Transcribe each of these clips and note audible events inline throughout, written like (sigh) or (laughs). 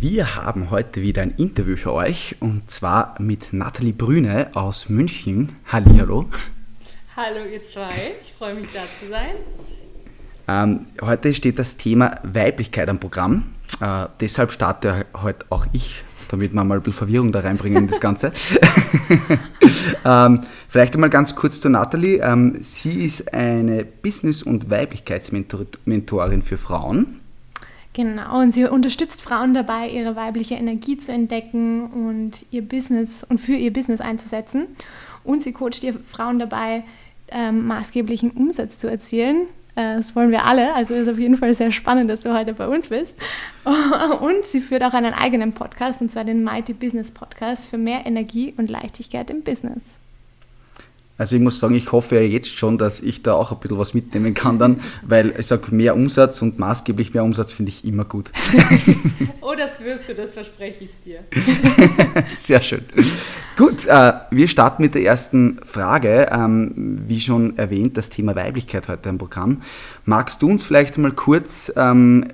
Wir haben heute wieder ein Interview für euch und zwar mit Nathalie Brüne aus München. Hallihallo. Hallo ihr zwei, ich freue mich da zu sein. Ähm, heute steht das Thema Weiblichkeit am Programm. Äh, deshalb starte heute auch ich, damit wir mal ein bisschen Verwirrung da reinbringen in das Ganze. (laughs) ähm, vielleicht einmal ganz kurz zu Nathalie. Ähm, sie ist eine Business- und Weiblichkeitsmentorin für Frauen. Genau, und sie unterstützt Frauen dabei, ihre weibliche Energie zu entdecken und ihr Business und für ihr Business einzusetzen. Und sie coacht ihr Frauen dabei, ähm, maßgeblichen Umsatz zu erzielen. Äh, das wollen wir alle, also ist auf jeden Fall sehr spannend, dass du heute bei uns bist. (laughs) Und sie führt auch einen eigenen Podcast, und zwar den Mighty Business Podcast für mehr Energie und Leichtigkeit im Business. Also ich muss sagen, ich hoffe ja jetzt schon, dass ich da auch ein bisschen was mitnehmen kann dann, weil ich sage, mehr Umsatz und maßgeblich mehr Umsatz finde ich immer gut. (laughs) oh, das wirst du, das verspreche ich dir. (laughs) Sehr schön. Gut, äh, wir starten mit der ersten Frage. Ähm, wie schon erwähnt, das Thema Weiblichkeit heute im Programm. Magst du uns vielleicht mal kurz ähm,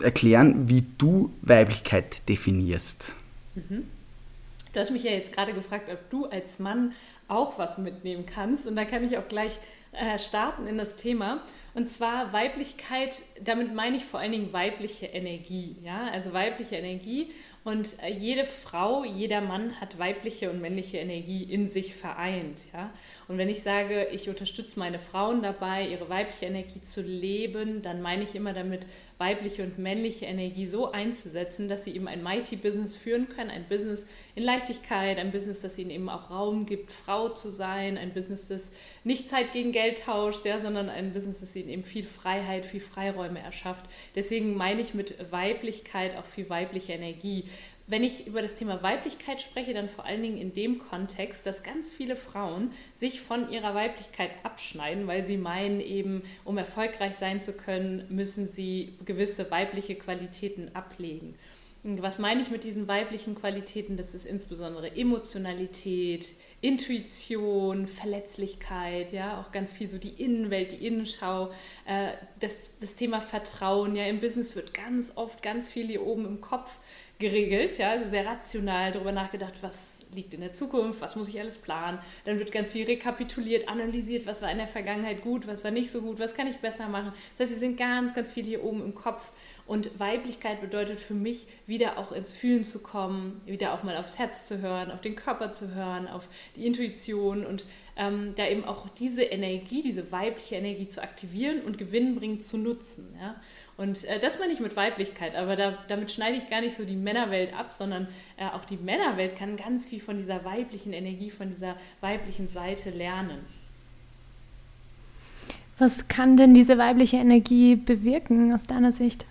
erklären, wie du Weiblichkeit definierst? Mhm. Du hast mich ja jetzt gerade gefragt, ob du als Mann auch was mitnehmen kannst. Und da kann ich auch gleich äh, starten in das Thema. Und zwar Weiblichkeit, damit meine ich vor allen Dingen weibliche Energie. Ja? Also weibliche Energie. Und äh, jede Frau, jeder Mann hat weibliche und männliche Energie in sich vereint. Ja? Und wenn ich sage, ich unterstütze meine Frauen dabei, ihre weibliche Energie zu leben, dann meine ich immer damit, weibliche und männliche Energie so einzusetzen, dass sie eben ein Mighty Business führen können, ein Business in Leichtigkeit, ein Business, das ihnen eben auch Raum gibt, Frau zu sein, ein Business, das nicht Zeit gegen Geld tauscht, ja, sondern ein Business, das ihnen eben viel Freiheit, viel Freiräume erschafft. Deswegen meine ich mit Weiblichkeit auch viel weibliche Energie wenn ich über das Thema Weiblichkeit spreche, dann vor allen Dingen in dem Kontext, dass ganz viele Frauen sich von ihrer Weiblichkeit abschneiden, weil sie meinen, eben um erfolgreich sein zu können, müssen sie gewisse weibliche Qualitäten ablegen. Was meine ich mit diesen weiblichen Qualitäten? Das ist insbesondere Emotionalität, Intuition, Verletzlichkeit, ja, auch ganz viel so die Innenwelt, die Innenschau, äh, das, das Thema Vertrauen, ja, im Business wird ganz oft ganz viel hier oben im Kopf geregelt, ja, also sehr rational darüber nachgedacht, was liegt in der Zukunft, was muss ich alles planen. Dann wird ganz viel rekapituliert, analysiert, was war in der Vergangenheit gut, was war nicht so gut, was kann ich besser machen. Das heißt, wir sind ganz, ganz viel hier oben im Kopf. Und Weiblichkeit bedeutet für mich, wieder auch ins Fühlen zu kommen, wieder auch mal aufs Herz zu hören, auf den Körper zu hören, auf die Intuition und ähm, da eben auch diese Energie, diese weibliche Energie zu aktivieren und gewinnbringend zu nutzen. Ja? Und äh, das meine ich mit Weiblichkeit, aber da, damit schneide ich gar nicht so die Männerwelt ab, sondern äh, auch die Männerwelt kann ganz viel von dieser weiblichen Energie, von dieser weiblichen Seite lernen. Was kann denn diese weibliche Energie bewirken aus deiner Sicht?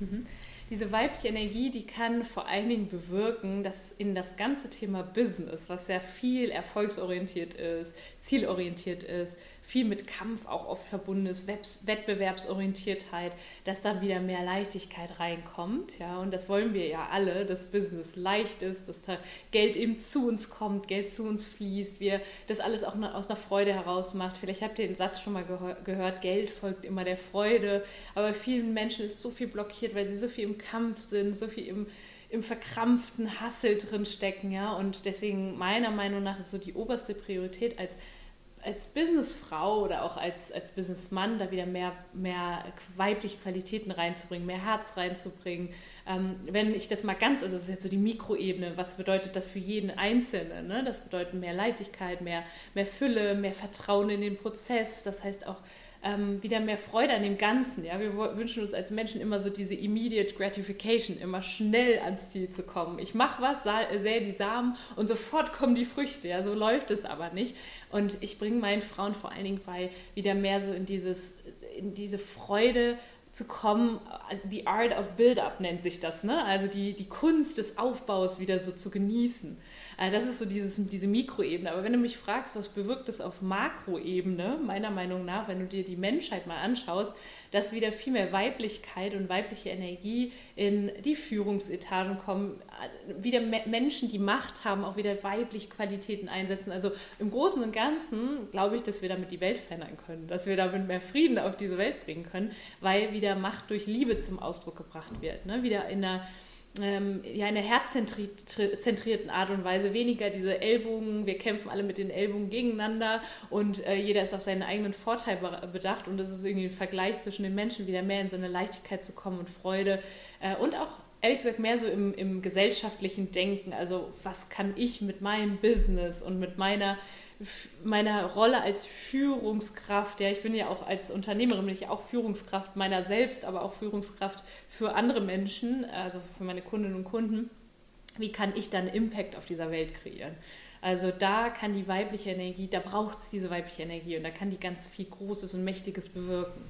Mhm. Diese weibliche Energie, die kann vor allen Dingen bewirken, dass in das ganze Thema Business, was sehr viel erfolgsorientiert ist, zielorientiert ist, viel mit Kampf auch oft verbunden ist, Wettbewerbsorientiertheit, dass da wieder mehr Leichtigkeit reinkommt. Ja? Und das wollen wir ja alle, dass Business leicht ist, dass da Geld eben zu uns kommt, Geld zu uns fließt, wir das alles auch aus einer Freude heraus macht. Vielleicht habt ihr den Satz schon mal gehört, Geld folgt immer der Freude. Aber vielen Menschen ist so viel blockiert, weil sie so viel im Kampf sind, so viel im im verkrampften Hassel drin stecken, ja, und deswegen meiner Meinung nach ist so die oberste Priorität als als Businessfrau oder auch als, als Businessmann da wieder mehr, mehr weibliche Qualitäten reinzubringen, mehr Herz reinzubringen. Ähm, wenn ich das mal ganz, also das ist jetzt so die Mikroebene, was bedeutet das für jeden Einzelnen? Ne? Das bedeutet mehr Leichtigkeit, mehr, mehr Fülle, mehr Vertrauen in den Prozess. Das heißt auch ähm, wieder mehr Freude an dem Ganzen. Ja? Wir wünschen uns als Menschen immer so diese immediate gratification, immer schnell ans Ziel zu kommen. Ich mache was, sähe die Samen und sofort kommen die Früchte. Ja? So läuft es aber nicht. Und ich bringe meinen Frauen vor allen Dingen bei, wieder mehr so in, dieses, in diese Freude zu kommen. Die Art of Build-up nennt sich das. Ne? Also die, die Kunst des Aufbaus wieder so zu genießen. Äh, das ist so dieses, diese Mikroebene. Aber wenn du mich fragst, was bewirkt es auf Makroebene, meiner Meinung nach, wenn du dir die Menschheit mal anschaust, dass wieder viel mehr Weiblichkeit und weibliche Energie in die Führungsetagen kommen, äh, wieder Menschen, die Macht haben, auch wieder weibliche Qualitäten einsetzen. Also im Großen und Ganzen glaube ich, dass wir damit die Welt verändern können, dass wir damit mehr Frieden auf diese Welt bringen können, weil wieder Macht durch Liebe zum Ausdruck gebracht wird. Ne? Wieder in einer ähm, ja, in einer herzzentrierten Art und Weise, weniger diese Ellbogen, wir kämpfen alle mit den Ellbogen gegeneinander und äh, jeder ist auf seinen eigenen Vorteil bedacht und das ist irgendwie ein Vergleich zwischen den Menschen, wieder mehr in so eine Leichtigkeit zu kommen und Freude äh, und auch ehrlich gesagt mehr so im, im gesellschaftlichen Denken, also was kann ich mit meinem Business und mit meiner meiner Rolle als Führungskraft, ja, ich bin ja auch als Unternehmerin, bin ich auch Führungskraft meiner selbst, aber auch Führungskraft für andere Menschen, also für meine Kundinnen und Kunden. Wie kann ich dann Impact auf dieser Welt kreieren? Also da kann die weibliche Energie, da braucht es diese weibliche Energie und da kann die ganz viel Großes und Mächtiges bewirken.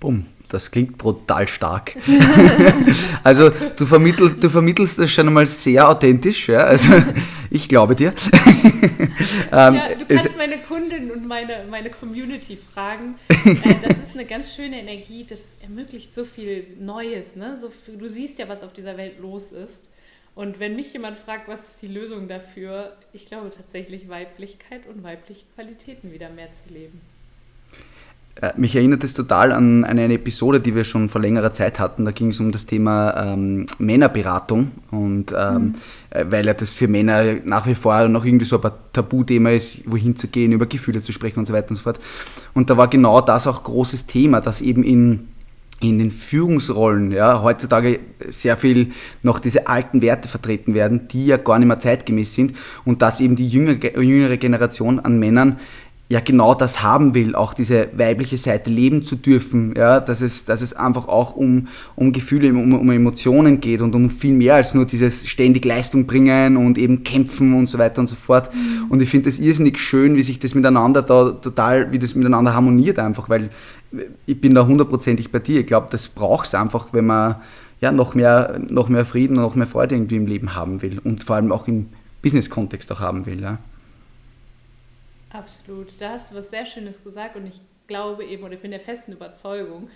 Bumm, das klingt brutal stark. (laughs) also du vermittelst, du vermittelst das schon einmal sehr authentisch, ja? also (laughs) ich glaube dir. (laughs) ähm, ja, du kannst meine Kundin und meine, meine Community fragen. Äh, das ist eine ganz schöne Energie, das ermöglicht so viel Neues. Ne? So viel, du siehst ja, was auf dieser Welt los ist. Und wenn mich jemand fragt, was ist die Lösung dafür, ich glaube tatsächlich Weiblichkeit und weibliche Qualitäten wieder mehr zu leben. Äh, mich erinnert es total an eine Episode, die wir schon vor längerer Zeit hatten. Da ging es um das Thema ähm, Männerberatung und ähm, mhm. Äh, weil ja das für Männer nach wie vor noch irgendwie so ein Tabuthema ist, wohin zu gehen, über Gefühle zu sprechen und so weiter und so fort. Und da war genau das auch großes Thema, dass eben in in den Führungsrollen ja, heutzutage sehr viel noch diese alten Werte vertreten werden, die ja gar nicht mehr zeitgemäß sind und dass eben die jüngere, jüngere Generation an Männern ja genau das haben will, auch diese weibliche Seite leben zu dürfen, ja, dass es, dass es einfach auch um, um Gefühle, um, um Emotionen geht und um viel mehr als nur dieses ständig Leistung bringen und eben kämpfen und so weiter und so fort. Mhm. Und ich finde das irrsinnig schön, wie sich das miteinander da total, wie das miteinander harmoniert einfach, weil ich bin da hundertprozentig bei dir. Ich glaube, das braucht es einfach, wenn man ja noch mehr, noch mehr Frieden und noch mehr Freude irgendwie im Leben haben will und vor allem auch im Business-Kontext auch haben will. Ja. Absolut. Da hast du was sehr Schönes gesagt und ich glaube eben und ich bin der festen Überzeugung,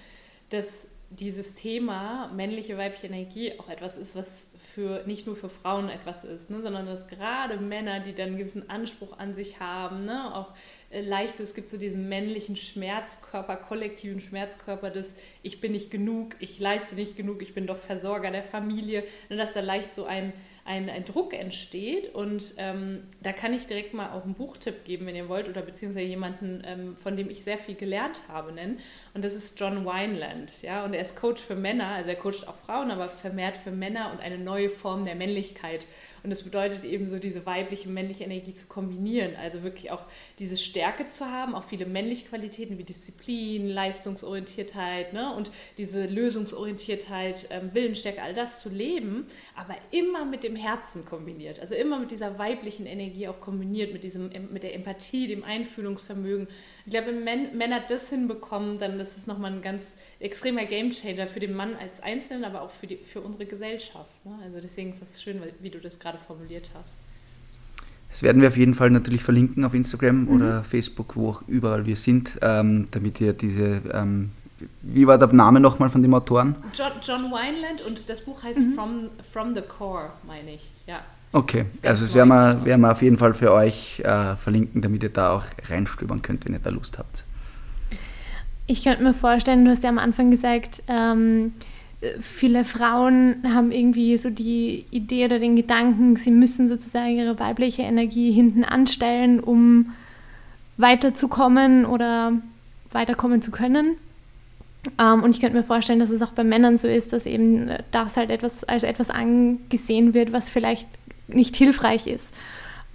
dass dieses Thema männliche, weibliche Energie auch etwas ist, was für nicht nur für Frauen etwas ist, ne, sondern dass gerade Männer, die dann einen gewissen Anspruch an sich haben, ne, auch äh, leicht, es gibt so diesen männlichen Schmerzkörper, kollektiven Schmerzkörper des Ich bin nicht genug, ich leiste nicht genug, ich bin doch Versorger der Familie, ne, dass da leicht so ein ein, ein Druck entsteht. Und ähm, da kann ich direkt mal auch einen Buchtipp geben, wenn ihr wollt, oder beziehungsweise jemanden, ähm, von dem ich sehr viel gelernt habe, nennen. Und das ist John Wineland. Ja? Und er ist Coach für Männer, also er coacht auch Frauen, aber vermehrt für Männer und eine neue Form der Männlichkeit. Und das bedeutet eben so, diese weibliche und männliche Energie zu kombinieren. Also wirklich auch diese Stärke zu haben, auch viele männliche Qualitäten wie Disziplin, Leistungsorientiertheit ne? und diese Lösungsorientiertheit, ähm, Willensstärke, all das zu leben, aber immer mit dem Herzen kombiniert. Also immer mit dieser weiblichen Energie auch kombiniert, mit, diesem, mit der Empathie, dem Einfühlungsvermögen. Ich glaube, wenn Männer das hinbekommen, dann ist es nochmal ein ganz extremer Gamechanger für den Mann als Einzelnen, aber auch für, die, für unsere Gesellschaft. Ne? Also deswegen ist das schön, wie du das gerade formuliert hast. Das werden wir auf jeden Fall natürlich verlinken auf Instagram mhm. oder Facebook, wo auch überall wir sind, ähm, damit ihr diese, ähm, wie war der Name nochmal von dem Autoren? John, John Wineland und das Buch heißt mhm. From, From the Core, meine ich, ja. Okay, also das werden wir, werden wir auf jeden Fall für euch äh, verlinken, damit ihr da auch reinstöbern könnt, wenn ihr da Lust habt. Ich könnte mir vorstellen, du hast ja am Anfang gesagt, ähm, viele Frauen haben irgendwie so die Idee oder den Gedanken, sie müssen sozusagen ihre weibliche Energie hinten anstellen, um weiterzukommen oder weiterkommen zu können. Ähm, und ich könnte mir vorstellen, dass es auch bei Männern so ist, dass eben das halt etwas als etwas angesehen wird, was vielleicht nicht hilfreich ist.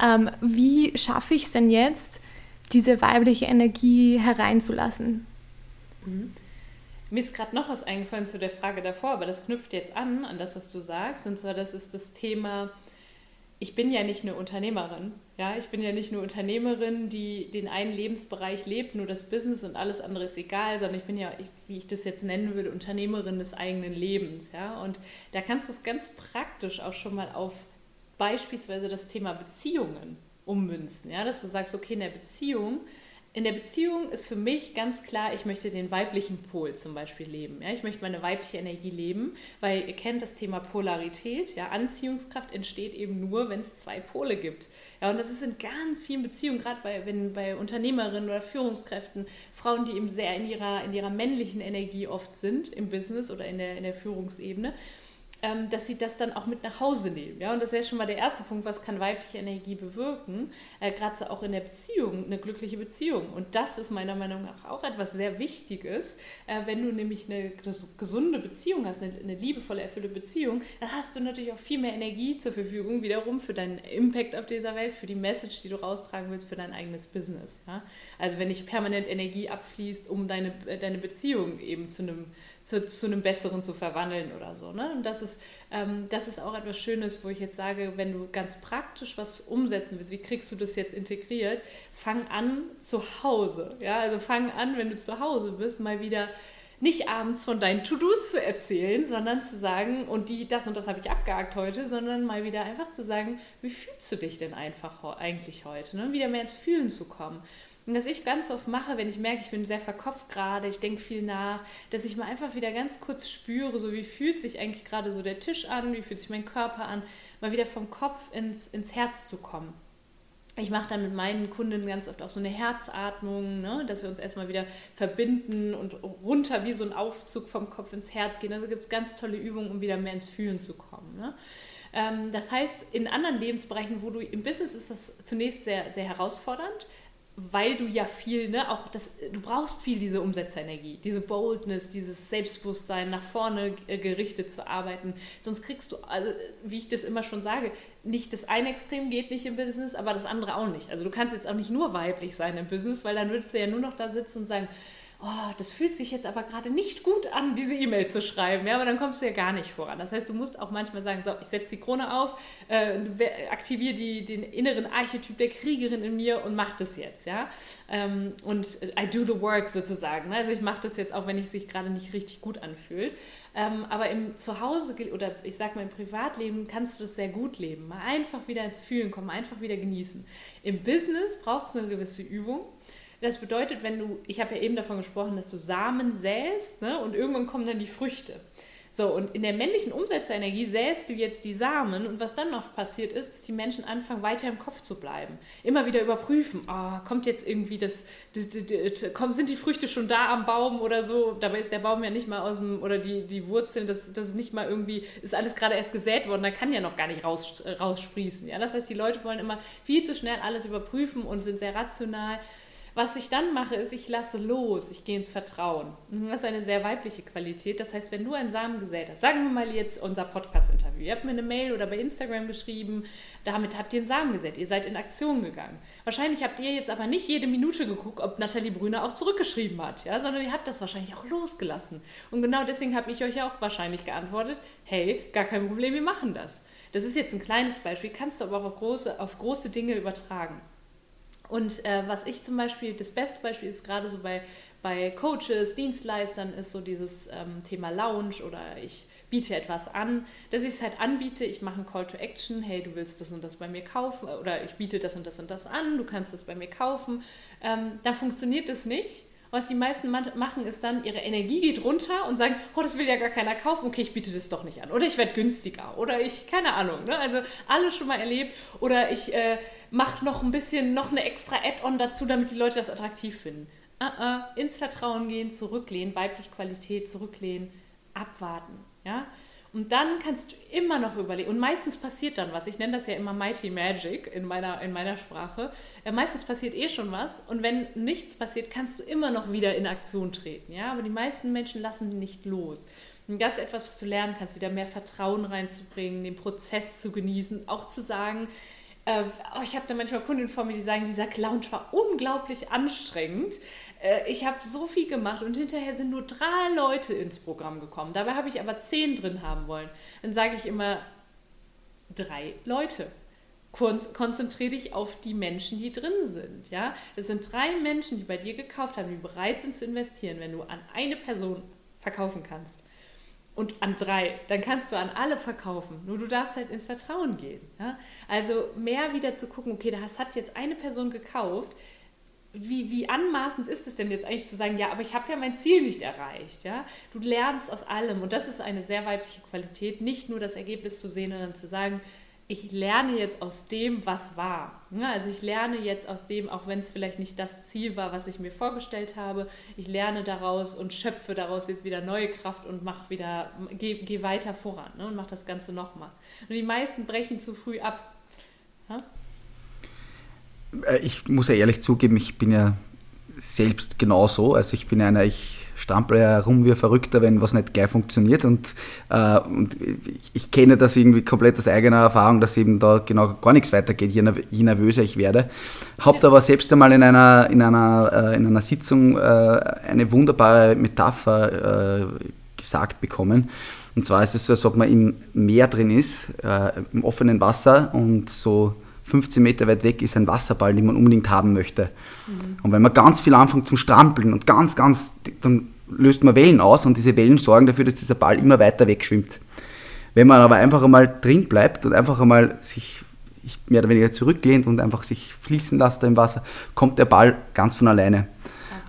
Ähm, wie schaffe ich es denn jetzt, diese weibliche Energie hereinzulassen? Mhm. Mir ist gerade noch was eingefallen zu der Frage davor, aber das knüpft jetzt an, an das, was du sagst. Und zwar, das ist das Thema, ich bin ja nicht eine Unternehmerin. Ja, ich bin ja nicht nur Unternehmerin, die den einen Lebensbereich lebt, nur das Business und alles andere ist egal, sondern ich bin ja, wie ich das jetzt nennen würde, Unternehmerin des eigenen Lebens. Ja, und da kannst du es ganz praktisch auch schon mal auf beispielsweise das Thema Beziehungen ummünzen. Ja? Dass du sagst, okay, in der Beziehung in der Beziehung ist für mich ganz klar, ich möchte den weiblichen Pol zum Beispiel leben. Ja? Ich möchte meine weibliche Energie leben, weil ihr kennt das Thema Polarität. Ja? Anziehungskraft entsteht eben nur, wenn es zwei Pole gibt. Ja, und das ist in ganz vielen Beziehungen, gerade bei, bei Unternehmerinnen oder Führungskräften, Frauen, die eben sehr in ihrer, in ihrer männlichen Energie oft sind im Business oder in der, in der Führungsebene ähm, dass sie das dann auch mit nach Hause nehmen. Ja? Und das wäre schon mal der erste Punkt, was kann weibliche Energie bewirken, äh, gerade so auch in der Beziehung, eine glückliche Beziehung. Und das ist meiner Meinung nach auch etwas sehr Wichtiges. Äh, wenn du nämlich eine gesunde Beziehung hast, eine, eine liebevolle, erfüllte Beziehung, dann hast du natürlich auch viel mehr Energie zur Verfügung, wiederum für deinen Impact auf dieser Welt, für die Message, die du raustragen willst, für dein eigenes Business. Ja? Also wenn nicht permanent Energie abfließt, um deine, äh, deine Beziehung eben zu einem zu, zu einem Besseren zu verwandeln oder so. Ne? Und das ist, ähm, das ist auch etwas Schönes, wo ich jetzt sage, wenn du ganz praktisch was umsetzen willst, wie kriegst du das jetzt integriert? Fang an zu Hause. Ja? Also fang an, wenn du zu Hause bist, mal wieder nicht abends von deinen To-Dos zu erzählen, sondern zu sagen, und die, das und das habe ich abgehakt heute, sondern mal wieder einfach zu sagen, wie fühlst du dich denn einfach eigentlich heute? Ne? Wieder mehr ins Fühlen zu kommen. Und was ich ganz oft mache, wenn ich merke, ich bin sehr verkopft gerade, ich denke viel nach, dass ich mal einfach wieder ganz kurz spüre, so wie fühlt sich eigentlich gerade so der Tisch an, wie fühlt sich mein Körper an, mal wieder vom Kopf ins, ins Herz zu kommen. Ich mache dann mit meinen Kunden ganz oft auch so eine Herzatmung, ne? dass wir uns erstmal wieder verbinden und runter wie so ein Aufzug vom Kopf ins Herz gehen. Also gibt es ganz tolle Übungen, um wieder mehr ins Fühlen zu kommen. Ne? Ähm, das heißt, in anderen Lebensbereichen, wo du im Business ist das zunächst sehr, sehr herausfordernd, weil du ja viel, ne, auch das, du brauchst viel diese Umsetzerenergie, diese Boldness, dieses Selbstbewusstsein, nach vorne gerichtet zu arbeiten. Sonst kriegst du, also wie ich das immer schon sage, nicht das eine Extrem geht nicht im Business, aber das andere auch nicht. Also du kannst jetzt auch nicht nur weiblich sein im Business, weil dann würdest du ja nur noch da sitzen und sagen, oh, das fühlt sich jetzt aber gerade nicht gut an, diese E-Mail zu schreiben. Ja, aber dann kommst du ja gar nicht voran. Das heißt, du musst auch manchmal sagen, so, ich setze die Krone auf, äh, aktiviere die, den inneren Archetyp der Kriegerin in mir und mach das jetzt. Ja? Ähm, und I do the work sozusagen. Also ich mache das jetzt auch, wenn es sich gerade nicht richtig gut anfühlt. Ähm, aber im Zuhause oder ich sag mal im Privatleben kannst du das sehr gut leben. Mal einfach wieder ins Fühlen kommen, einfach wieder genießen. Im Business braucht es eine gewisse Übung. Das bedeutet, wenn du, ich habe ja eben davon gesprochen, dass du Samen säst ne, und irgendwann kommen dann die Früchte. So, und in der männlichen Umsetzerenergie säst du jetzt die Samen und was dann oft passiert ist, dass die Menschen anfangen, weiter im Kopf zu bleiben. Immer wieder überprüfen, oh, kommt jetzt irgendwie das, das, das, das kommt, sind die Früchte schon da am Baum oder so? Dabei ist der Baum ja nicht mal aus dem, oder die, die Wurzeln, das, das ist nicht mal irgendwie, ist alles gerade erst gesät worden, da kann ja noch gar nicht raus, raussprießen. Ja? Das heißt, die Leute wollen immer viel zu schnell alles überprüfen und sind sehr rational. Was ich dann mache, ist, ich lasse los, ich gehe ins Vertrauen. das ist eine sehr weibliche Qualität. Das heißt, wenn du einen Samen gesät hast, sagen wir mal jetzt unser Podcast-Interview, ihr habt mir eine Mail oder bei Instagram geschrieben, damit habt ihr einen Samen gesät, ihr seid in Aktion gegangen. Wahrscheinlich habt ihr jetzt aber nicht jede Minute geguckt, ob Nathalie Brüner auch zurückgeschrieben hat, ja, sondern ihr habt das wahrscheinlich auch losgelassen. Und genau deswegen habe ich euch ja auch wahrscheinlich geantwortet, hey, gar kein Problem, wir machen das. Das ist jetzt ein kleines Beispiel, kannst du aber auch auf große, auf große Dinge übertragen. Und äh, was ich zum Beispiel, das beste Beispiel ist gerade so bei, bei Coaches, Dienstleistern, ist so dieses ähm, Thema Lounge oder ich biete etwas an, dass ich es halt anbiete, ich mache einen Call to Action, hey, du willst das und das bei mir kaufen oder ich biete das und das und das an, du kannst das bei mir kaufen. Ähm, dann funktioniert das nicht, was die meisten machen, ist dann, ihre Energie geht runter und sagen, oh, das will ja gar keiner kaufen, okay, ich biete das doch nicht an. Oder ich werde günstiger. Oder ich, keine Ahnung. Ne? Also alles schon mal erlebt. Oder ich äh, mache noch ein bisschen, noch eine extra Add-on dazu, damit die Leute das attraktiv finden. Uh -uh, ins Vertrauen gehen, zurücklehnen, weibliche Qualität, zurücklehnen, abwarten. Ja? Und dann kannst du immer noch überlegen. Und meistens passiert dann was. Ich nenne das ja immer Mighty Magic in meiner, in meiner Sprache. Äh, meistens passiert eh schon was. Und wenn nichts passiert, kannst du immer noch wieder in Aktion treten. Ja? Aber die meisten Menschen lassen nicht los. Und das ist etwas, was du lernen kannst, wieder mehr Vertrauen reinzubringen, den Prozess zu genießen, auch zu sagen, äh, oh, ich habe da manchmal Kunden vor mir, die sagen, dieser Lounge war unglaublich anstrengend. Äh, ich habe so viel gemacht und hinterher sind nur drei Leute ins Programm gekommen. Dabei habe ich aber zehn drin haben wollen. Dann sage ich immer, drei Leute. Konzentriere dich auf die Menschen, die drin sind. Ja? Es sind drei Menschen, die bei dir gekauft haben, die bereit sind zu investieren, wenn du an eine Person verkaufen kannst und an drei, dann kannst du an alle verkaufen. Nur du darfst halt ins Vertrauen gehen. Ja? Also mehr wieder zu gucken, okay, das hat jetzt eine Person gekauft. Wie, wie anmaßend ist es denn jetzt eigentlich zu sagen, ja, aber ich habe ja mein Ziel nicht erreicht. Ja? Du lernst aus allem und das ist eine sehr weibliche Qualität, nicht nur das Ergebnis zu sehen, sondern zu sagen, ich lerne jetzt aus dem, was war. Also ich lerne jetzt aus dem, auch wenn es vielleicht nicht das Ziel war, was ich mir vorgestellt habe, ich lerne daraus und schöpfe daraus jetzt wieder neue Kraft und mach wieder, gehe geh weiter voran ne, und mache das Ganze nochmal. Und die meisten brechen zu früh ab. Äh, ich muss ja ehrlich zugeben, ich bin ja selbst genauso. Also ich bin einer, ich strampel herum wie ein Verrückter, wenn was nicht gleich funktioniert. Und, äh, und ich, ich, kenne das irgendwie komplett aus eigener Erfahrung, dass eben da genau gar nichts weitergeht, je, je nervöser ich werde. Habt aber selbst einmal in einer, in einer, äh, in einer Sitzung äh, eine wunderbare Metapher äh, gesagt bekommen. Und zwar ist es so, als ob man im Meer drin ist, äh, im offenen Wasser und so 15 Meter weit weg ist ein Wasserball, den man unbedingt haben möchte. Mhm. Und wenn man ganz viel anfängt zum Strampeln und ganz, ganz, dann löst man Wellen aus und diese Wellen sorgen dafür, dass dieser Ball immer weiter wegschwimmt. Wenn man aber einfach einmal drin bleibt und einfach einmal sich mehr oder weniger zurücklehnt und einfach sich fließen lässt im Wasser, kommt der Ball ganz von alleine.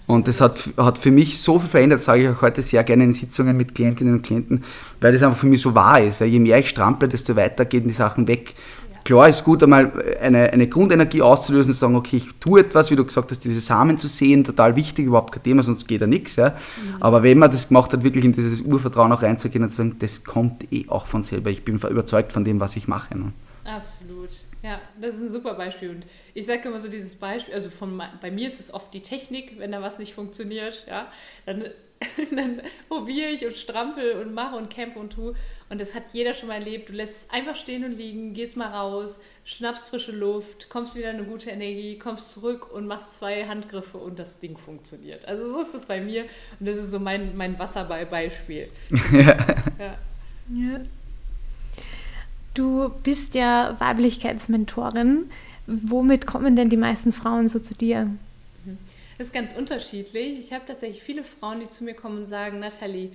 Und das hat, hat für mich so viel verändert, sage ich auch heute sehr gerne in Sitzungen mit Klientinnen und Klienten, weil das einfach für mich so wahr ist. Je mehr ich strample, desto weiter gehen die Sachen weg. Klar ist gut, einmal eine, eine Grundenergie auszulösen und zu sagen, okay, ich tue etwas, wie du gesagt hast, diese Samen zu sehen, total wichtig, überhaupt kein Thema, sonst geht da nichts. Ja. Mhm. Aber wenn man das gemacht hat, wirklich in dieses Urvertrauen auch reinzugehen und zu sagen, das kommt eh auch von selber. Ich bin überzeugt von dem, was ich mache. Ne. Absolut. Ja, das ist ein super Beispiel. Und ich sage immer so dieses Beispiel, also von, bei mir ist es oft die Technik, wenn da was nicht funktioniert, ja, dann, (laughs) dann probiere ich und strampel und mache und kämpfe und tue. Und das hat jeder schon mal erlebt. Du lässt es einfach stehen und liegen, gehst mal raus, schnappst frische Luft, kommst wieder in eine gute Energie, kommst zurück und machst zwei Handgriffe und das Ding funktioniert. Also so ist es bei mir und das ist so mein, mein Wasserball-Beispiel. (laughs) ja. ja. ja. Du bist ja Weiblichkeitsmentorin. Womit kommen denn die meisten Frauen so zu dir? Mhm. Das ist ganz unterschiedlich. Ich habe tatsächlich viele Frauen, die zu mir kommen und sagen, Nathalie,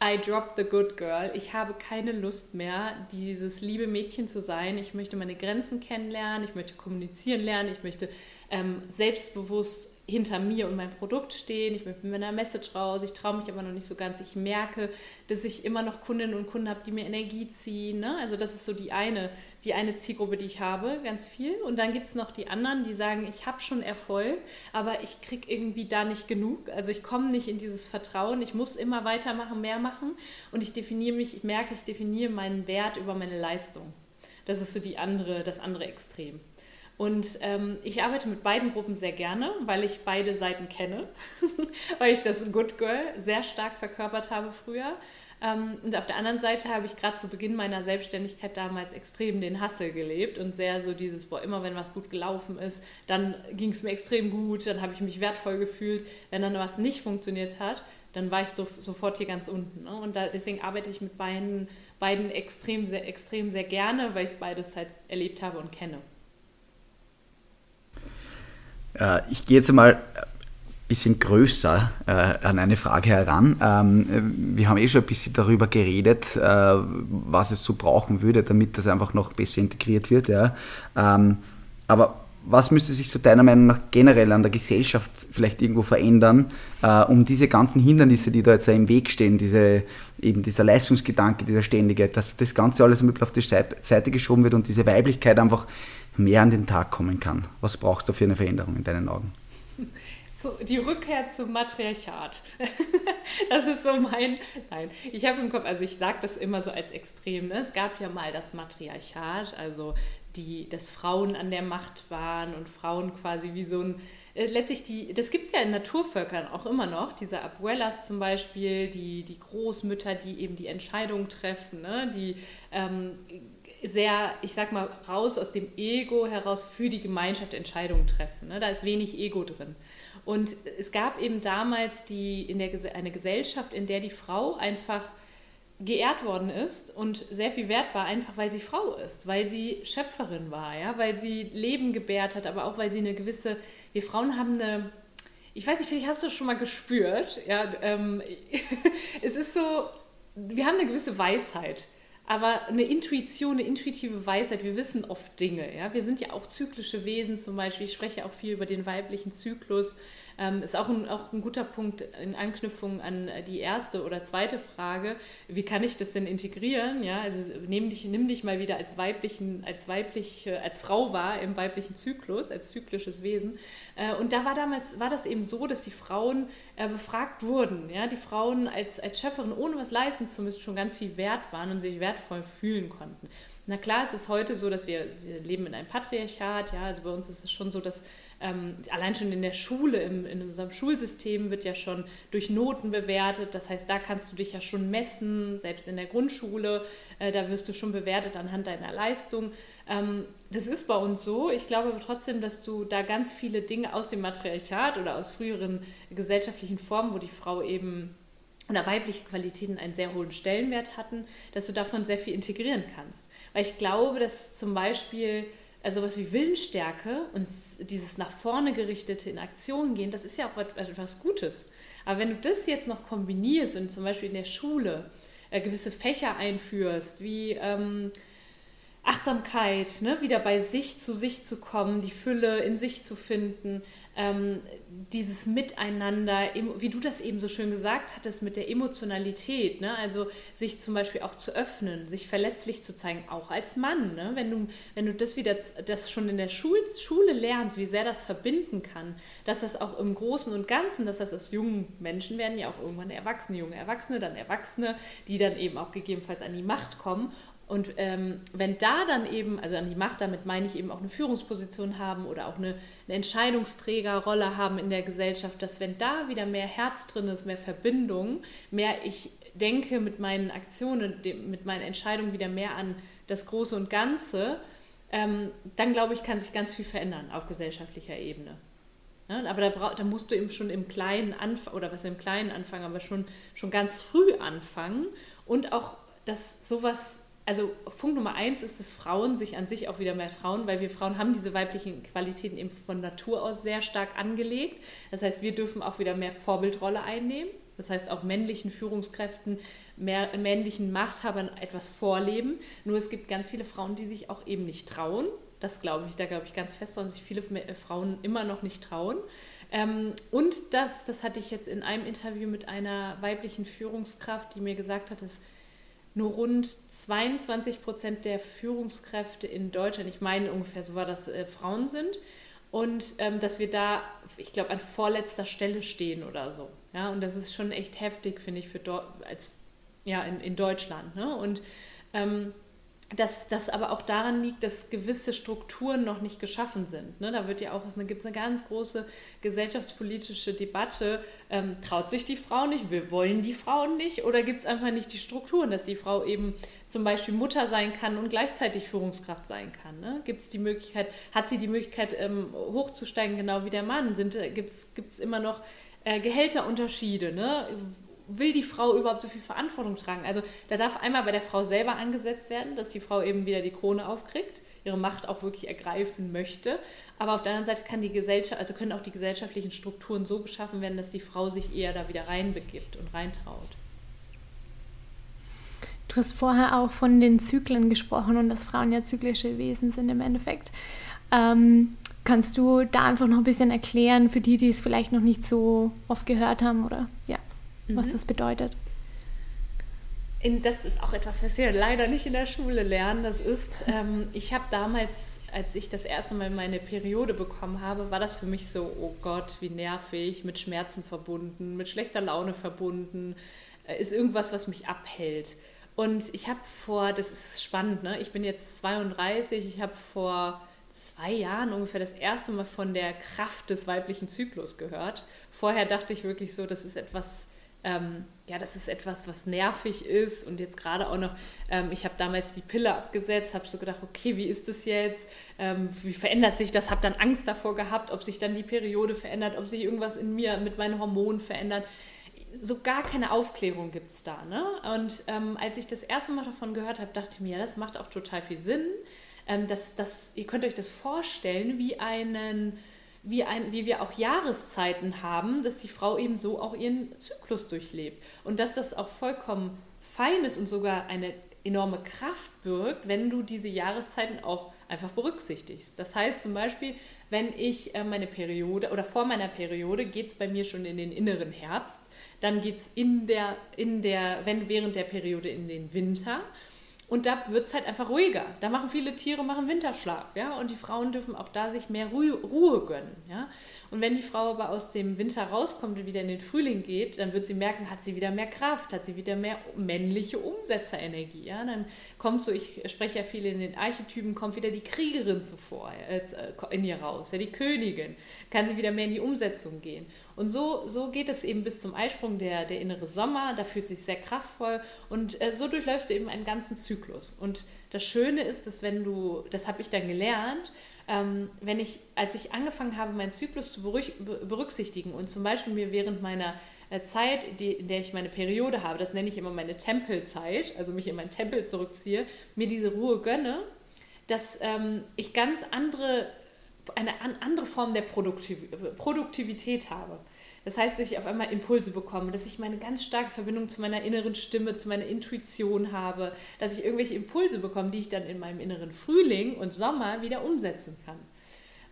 I dropped the good girl. Ich habe keine Lust mehr, dieses liebe Mädchen zu sein. Ich möchte meine Grenzen kennenlernen, ich möchte kommunizieren lernen, ich möchte ähm, selbstbewusst hinter mir und meinem Produkt stehen. Ich möchte mit meiner Message raus. Ich traue mich aber noch nicht so ganz. Ich merke, dass ich immer noch Kundinnen und Kunden habe, die mir Energie ziehen. Ne? Also das ist so die eine die eine Zielgruppe, die ich habe, ganz viel. Und dann gibt es noch die anderen, die sagen, ich habe schon Erfolg, aber ich kriege irgendwie da nicht genug. Also ich komme nicht in dieses Vertrauen. Ich muss immer weitermachen, mehr machen. Und ich definiere mich, ich merke, ich definiere meinen Wert über meine Leistung. Das ist so die andere, das andere Extrem. Und ähm, ich arbeite mit beiden Gruppen sehr gerne, weil ich beide Seiten kenne, (laughs) weil ich das Good Girl sehr stark verkörpert habe früher und auf der anderen Seite habe ich gerade zu Beginn meiner Selbstständigkeit damals extrem den Hassel gelebt und sehr so dieses, boah, immer wenn was gut gelaufen ist, dann ging es mir extrem gut, dann habe ich mich wertvoll gefühlt. Wenn dann was nicht funktioniert hat, dann war ich so, sofort hier ganz unten. Ne? Und da, deswegen arbeite ich mit beiden, beiden extrem, sehr, extrem sehr gerne, weil ich es beides halt erlebt habe und kenne. Äh, ich gehe jetzt mal bisschen größer äh, an eine Frage heran. Ähm, wir haben eh schon ein bisschen darüber geredet, äh, was es so brauchen würde, damit das einfach noch besser integriert wird. Ja. Ähm, aber was müsste sich so deiner Meinung nach generell an der Gesellschaft vielleicht irgendwo verändern, äh, um diese ganzen Hindernisse, die da jetzt im Weg stehen, diese, eben dieser Leistungsgedanke, dieser ständige, dass das Ganze alles ein auf die Seite geschoben wird und diese Weiblichkeit einfach mehr an den Tag kommen kann? Was brauchst du für eine Veränderung in deinen Augen? Zu, die Rückkehr zum Matriarchat. (laughs) das ist so mein. Nein, ich habe im Kopf, also ich sage das immer so als Extrem. Ne? Es gab ja mal das Matriarchat, also die, dass Frauen an der Macht waren und Frauen quasi wie so ein. Äh, letztlich die, das gibt es ja in Naturvölkern auch immer noch, diese Abuelas zum Beispiel, die, die Großmütter, die eben die Entscheidung treffen, ne? die ähm, sehr, ich sag mal, raus aus dem Ego heraus für die Gemeinschaft Entscheidungen treffen. Ne? Da ist wenig Ego drin. Und es gab eben damals die, in der, eine Gesellschaft, in der die Frau einfach geehrt worden ist und sehr viel wert war, einfach weil sie Frau ist, weil sie Schöpferin war, ja, weil sie Leben gebärt hat, aber auch weil sie eine gewisse, wir Frauen haben eine, ich weiß nicht, vielleicht hast du es schon mal gespürt, ja, ähm, (laughs) es ist so, wir haben eine gewisse Weisheit aber eine Intuition, eine intuitive Weisheit, wir wissen oft Dinge. Ja? Wir sind ja auch zyklische Wesen zum Beispiel. Ich spreche auch viel über den weiblichen Zyklus. Ähm, ist auch ein, auch ein guter Punkt in Anknüpfung an die erste oder zweite Frage. Wie kann ich das denn integrieren? Ja, also nimm dich, nimm dich mal wieder als weiblichen, als weiblich, als Frau wahr im weiblichen Zyklus, als zyklisches Wesen. Äh, und da war damals, war das eben so, dass die Frauen äh, befragt wurden. Ja, die Frauen als, als Schöpferin ohne was leisten zu müssen schon ganz viel wert waren und sich wertvoll fühlen konnten. Na klar, es ist heute so, dass wir, wir leben in einem Patriarchat, ja, also bei uns ist es schon so, dass ähm, allein schon in der Schule, im, in unserem Schulsystem wird ja schon durch Noten bewertet. Das heißt, da kannst du dich ja schon messen, selbst in der Grundschule, äh, da wirst du schon bewertet anhand deiner Leistung. Ähm, das ist bei uns so. Ich glaube aber trotzdem, dass du da ganz viele Dinge aus dem Matriarchat oder aus früheren gesellschaftlichen Formen, wo die Frau eben oder weibliche Qualitäten einen sehr hohen Stellenwert hatten, dass du davon sehr viel integrieren kannst. Weil ich glaube, dass zum Beispiel also was wie Willensstärke und dieses nach vorne gerichtete in Aktion gehen, das ist ja auch etwas Gutes. Aber wenn du das jetzt noch kombinierst und zum Beispiel in der Schule äh, gewisse Fächer einführst, wie ähm, Achtsamkeit, ne, wieder bei sich zu sich zu kommen, die Fülle in sich zu finden, ähm, dieses Miteinander, wie du das eben so schön gesagt hattest, mit der Emotionalität, ne? also sich zum Beispiel auch zu öffnen, sich verletzlich zu zeigen, auch als Mann. Ne? Wenn, du, wenn du das wieder das schon in der Schul Schule lernst, wie sehr das verbinden kann, dass das auch im Großen und Ganzen, dass das aus jungen Menschen werden ja auch irgendwann Erwachsene, junge Erwachsene, dann Erwachsene, die dann eben auch gegebenenfalls an die Macht kommen und ähm, wenn da dann eben, also an die Macht, damit meine ich eben auch eine Führungsposition haben oder auch eine, eine, Entscheidungsträgerrolle haben in der Gesellschaft, dass wenn da wieder mehr Herz drin ist, mehr Verbindung, mehr ich denke mit meinen Aktionen, mit meinen Entscheidungen wieder mehr an das Große und Ganze, ähm, dann glaube ich, kann sich ganz viel verändern auf gesellschaftlicher Ebene. Ja, aber da, da, musst du eben schon im Kleinen anfangen, oder was im Kleinen anfangen, aber schon, schon ganz früh anfangen und auch, dass sowas also Punkt Nummer eins ist, dass Frauen sich an sich auch wieder mehr trauen, weil wir Frauen haben diese weiblichen Qualitäten eben von Natur aus sehr stark angelegt. Das heißt, wir dürfen auch wieder mehr Vorbildrolle einnehmen. Das heißt, auch männlichen Führungskräften, mehr männlichen Machthabern etwas vorleben. Nur es gibt ganz viele Frauen, die sich auch eben nicht trauen. Das glaube ich, da glaube ich ganz fest dass sich viele Frauen immer noch nicht trauen. Ähm, und das, das hatte ich jetzt in einem Interview mit einer weiblichen Führungskraft, die mir gesagt hat, dass nur rund 22 Prozent der Führungskräfte in Deutschland, ich meine ungefähr so war das, äh, Frauen sind. Und ähm, dass wir da, ich glaube, an vorletzter Stelle stehen oder so. Ja, und das ist schon echt heftig, finde ich, für als, ja, in, in Deutschland. Ne? Und ähm, dass das aber auch daran liegt, dass gewisse Strukturen noch nicht geschaffen sind. Ne? Da wird ja auch, es gibt eine ganz große gesellschaftspolitische Debatte. Ähm, traut sich die Frau nicht? Wir wollen die Frauen nicht? Oder gibt es einfach nicht die Strukturen, dass die Frau eben zum Beispiel Mutter sein kann und gleichzeitig Führungskraft sein kann? Ne? Gibt es die Möglichkeit, hat sie die Möglichkeit, ähm, hochzusteigen, genau wie der Mann? Äh, Gibt es immer noch äh, Gehälterunterschiede? Ne? Will die Frau überhaupt so viel Verantwortung tragen? Also da darf einmal bei der Frau selber angesetzt werden, dass die Frau eben wieder die Krone aufkriegt, ihre Macht auch wirklich ergreifen möchte. Aber auf der anderen Seite kann die Gesellschaft, also können auch die gesellschaftlichen Strukturen so geschaffen werden, dass die Frau sich eher da wieder reinbegibt und reintraut. Du hast vorher auch von den Zyklen gesprochen und dass Frauen ja zyklische Wesen sind im Endeffekt. Ähm, kannst du da einfach noch ein bisschen erklären für die, die es vielleicht noch nicht so oft gehört haben oder ja? Mhm. was das bedeutet. In, das ist auch etwas, was wir leider nicht in der Schule lernen. Das ist, (laughs) ähm, ich habe damals, als ich das erste Mal meine Periode bekommen habe, war das für mich so, oh Gott, wie nervig, mit Schmerzen verbunden, mit schlechter Laune verbunden, äh, ist irgendwas, was mich abhält. Und ich habe vor, das ist spannend, ne? ich bin jetzt 32, ich habe vor zwei Jahren ungefähr das erste Mal von der Kraft des weiblichen Zyklus gehört. Vorher dachte ich wirklich so, das ist etwas ähm, ja, das ist etwas, was nervig ist und jetzt gerade auch noch, ähm, ich habe damals die Pille abgesetzt, habe so gedacht, okay, wie ist das jetzt, ähm, wie verändert sich das, habe dann Angst davor gehabt, ob sich dann die Periode verändert, ob sich irgendwas in mir mit meinen Hormonen verändert. So gar keine Aufklärung gibt es da. Ne? Und ähm, als ich das erste Mal davon gehört habe, dachte ich mir, ja, das macht auch total viel Sinn. Ähm, dass, dass, ihr könnt euch das vorstellen wie einen wie, ein, wie wir auch Jahreszeiten haben, dass die Frau eben so auch ihren Zyklus durchlebt. Und dass das auch vollkommen Feines und sogar eine enorme Kraft birgt, wenn du diese Jahreszeiten auch einfach berücksichtigst. Das heißt zum Beispiel, wenn ich äh, meine Periode oder vor meiner Periode geht es bei mir schon in den inneren Herbst, dann geht es in der, in der, wenn während der Periode in den Winter und da wird es halt einfach ruhiger. Da machen viele Tiere machen Winterschlaf, ja. Und die Frauen dürfen auch da sich mehr Ruhe, Ruhe gönnen, ja. Und wenn die Frau aber aus dem Winter rauskommt und wieder in den Frühling geht, dann wird sie merken, hat sie wieder mehr Kraft, hat sie wieder mehr männliche Umsetzerenergie, ja. Dann kommt so, ich spreche ja viel in den Archetypen, kommt wieder die Kriegerin zuvor äh, in ihr raus, ja, die Königin, kann sie wieder mehr in die Umsetzung gehen. Und so, so geht es eben bis zum Eisprung der, der innere Sommer, da fühlt sich sehr kraftvoll und äh, so durchläufst du eben einen ganzen Zyklus. Und das Schöne ist, dass wenn du, das habe ich dann gelernt, ähm, wenn ich, als ich angefangen habe, meinen Zyklus zu berücksichtigen und zum Beispiel mir während meiner Zeit, die, in der ich meine Periode habe, das nenne ich immer meine Tempelzeit, also mich in meinen Tempel zurückziehe, mir diese Ruhe gönne, dass ähm, ich ganz andere eine andere Form der Produktiv Produktivität habe. Das heißt, dass ich auf einmal Impulse bekomme, dass ich meine ganz starke Verbindung zu meiner inneren Stimme, zu meiner Intuition habe, dass ich irgendwelche Impulse bekomme, die ich dann in meinem inneren Frühling und Sommer wieder umsetzen kann.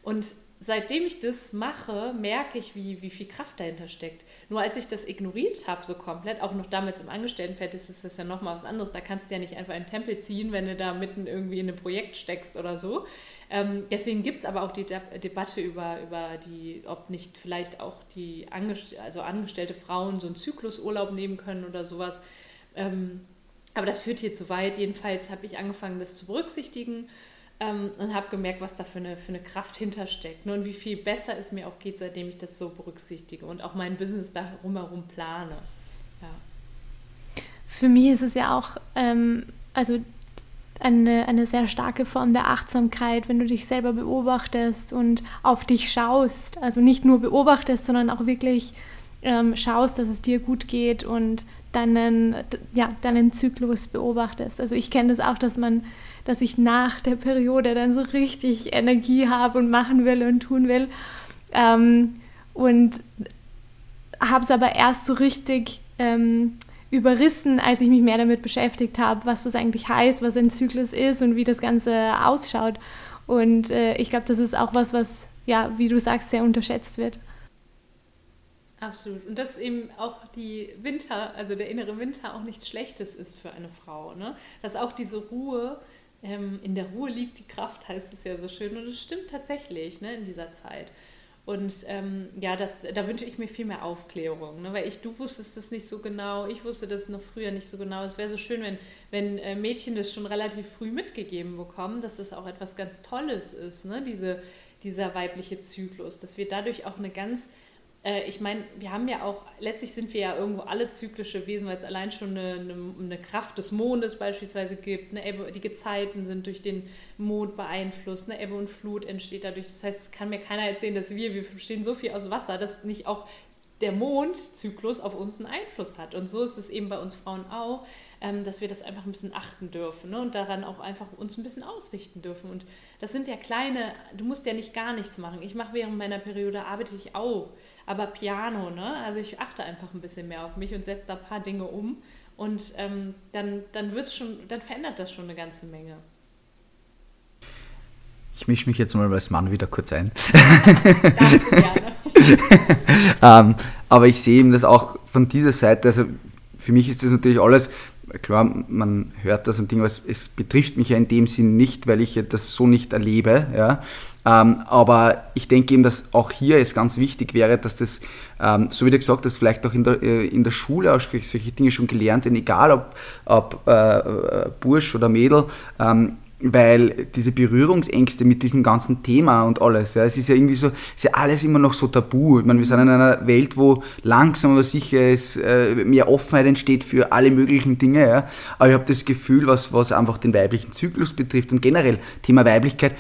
Und seitdem ich das mache, merke ich, wie, wie viel Kraft dahinter steckt. Nur als ich das ignoriert habe, so komplett, auch noch damals im Angestelltenverhältnis ist das ja nochmal was anderes. Da kannst du ja nicht einfach einen Tempel ziehen, wenn du da mitten irgendwie in einem Projekt steckst oder so. Ähm, deswegen gibt es aber auch die De Debatte über, über die, ob nicht vielleicht auch die Angest also angestellte Frauen so einen Zyklusurlaub nehmen können oder sowas. Ähm, aber das führt hier zu weit. Jedenfalls habe ich angefangen, das zu berücksichtigen ähm, und habe gemerkt, was da für eine, für eine Kraft hintersteckt ne? und wie viel besser es mir auch geht, seitdem ich das so berücksichtige und auch mein Business da rumherum plane. Ja. Für mich ist es ja auch, ähm, also eine, eine sehr starke Form der Achtsamkeit, wenn du dich selber beobachtest und auf dich schaust. Also nicht nur beobachtest, sondern auch wirklich ähm, schaust, dass es dir gut geht und deinen, ja, deinen Zyklus beobachtest. Also ich kenne das auch, dass man, dass ich nach der Periode dann so richtig Energie habe und machen will und tun will. Ähm, und habe es aber erst so richtig ähm, überrissen, als ich mich mehr damit beschäftigt habe, was das eigentlich heißt, was ein Zyklus ist und wie das Ganze ausschaut. Und äh, ich glaube, das ist auch was, was, ja, wie du sagst, sehr unterschätzt wird. Absolut. Und dass eben auch die Winter, also der innere Winter auch nichts Schlechtes ist für eine Frau. Ne? Dass auch diese Ruhe, ähm, in der Ruhe liegt die Kraft, heißt es ja so schön. Und es stimmt tatsächlich ne, in dieser Zeit. Und ähm, ja, das, da wünsche ich mir viel mehr Aufklärung, ne? weil ich, du wusstest das nicht so genau, ich wusste das noch früher nicht so genau. Es wäre so schön, wenn, wenn äh, Mädchen das schon relativ früh mitgegeben bekommen, dass das auch etwas ganz Tolles ist, ne? Diese, dieser weibliche Zyklus, dass wir dadurch auch eine ganz ich meine, wir haben ja auch, letztlich sind wir ja irgendwo alle zyklische Wesen, weil es allein schon eine, eine, eine, Kraft des Mondes beispielsweise gibt. Ebbe, die Gezeiten sind durch den Mond beeinflusst, eine Ebbe und Flut entsteht dadurch. Das heißt, es kann mir keiner erzählen, dass wir, wir bestehen so viel aus Wasser, dass nicht auch der Mondzyklus auf uns einen Einfluss hat. Und so ist es eben bei uns Frauen auch, ähm, dass wir das einfach ein bisschen achten dürfen ne? und daran auch einfach uns ein bisschen ausrichten dürfen. Und das sind ja kleine, du musst ja nicht gar nichts machen. Ich mache während meiner Periode, arbeite ich auch, aber Piano, ne? Also ich achte einfach ein bisschen mehr auf mich und setze da ein paar Dinge um. Und ähm, dann, dann wird's schon, dann verändert das schon eine ganze Menge. Ich mische mich jetzt mal als Mann wieder kurz ein. (laughs) Darfst du gerne. (laughs) ähm, aber ich sehe eben das auch von dieser Seite, also für mich ist das natürlich alles, klar, man hört das und Ding, es, es betrifft mich ja in dem Sinn nicht, weil ich das so nicht erlebe, ja. Ähm, aber ich denke eben, dass auch hier es ganz wichtig wäre, dass das, ähm, so wie du gesagt hast, vielleicht auch in der, äh, in der Schule auch solche Dinge schon gelernt werden, egal ob, ob äh, äh Bursch oder Mädel, ähm, weil diese Berührungsängste mit diesem ganzen Thema und alles, ja, es ist ja irgendwie so, ist ja alles immer noch so tabu. Ich meine, wir sind in einer Welt, wo langsam aber sicher es, äh, mehr Offenheit entsteht für alle möglichen Dinge, ja. Aber ich habe das Gefühl, was, was einfach den weiblichen Zyklus betrifft und generell Thema Weiblichkeit,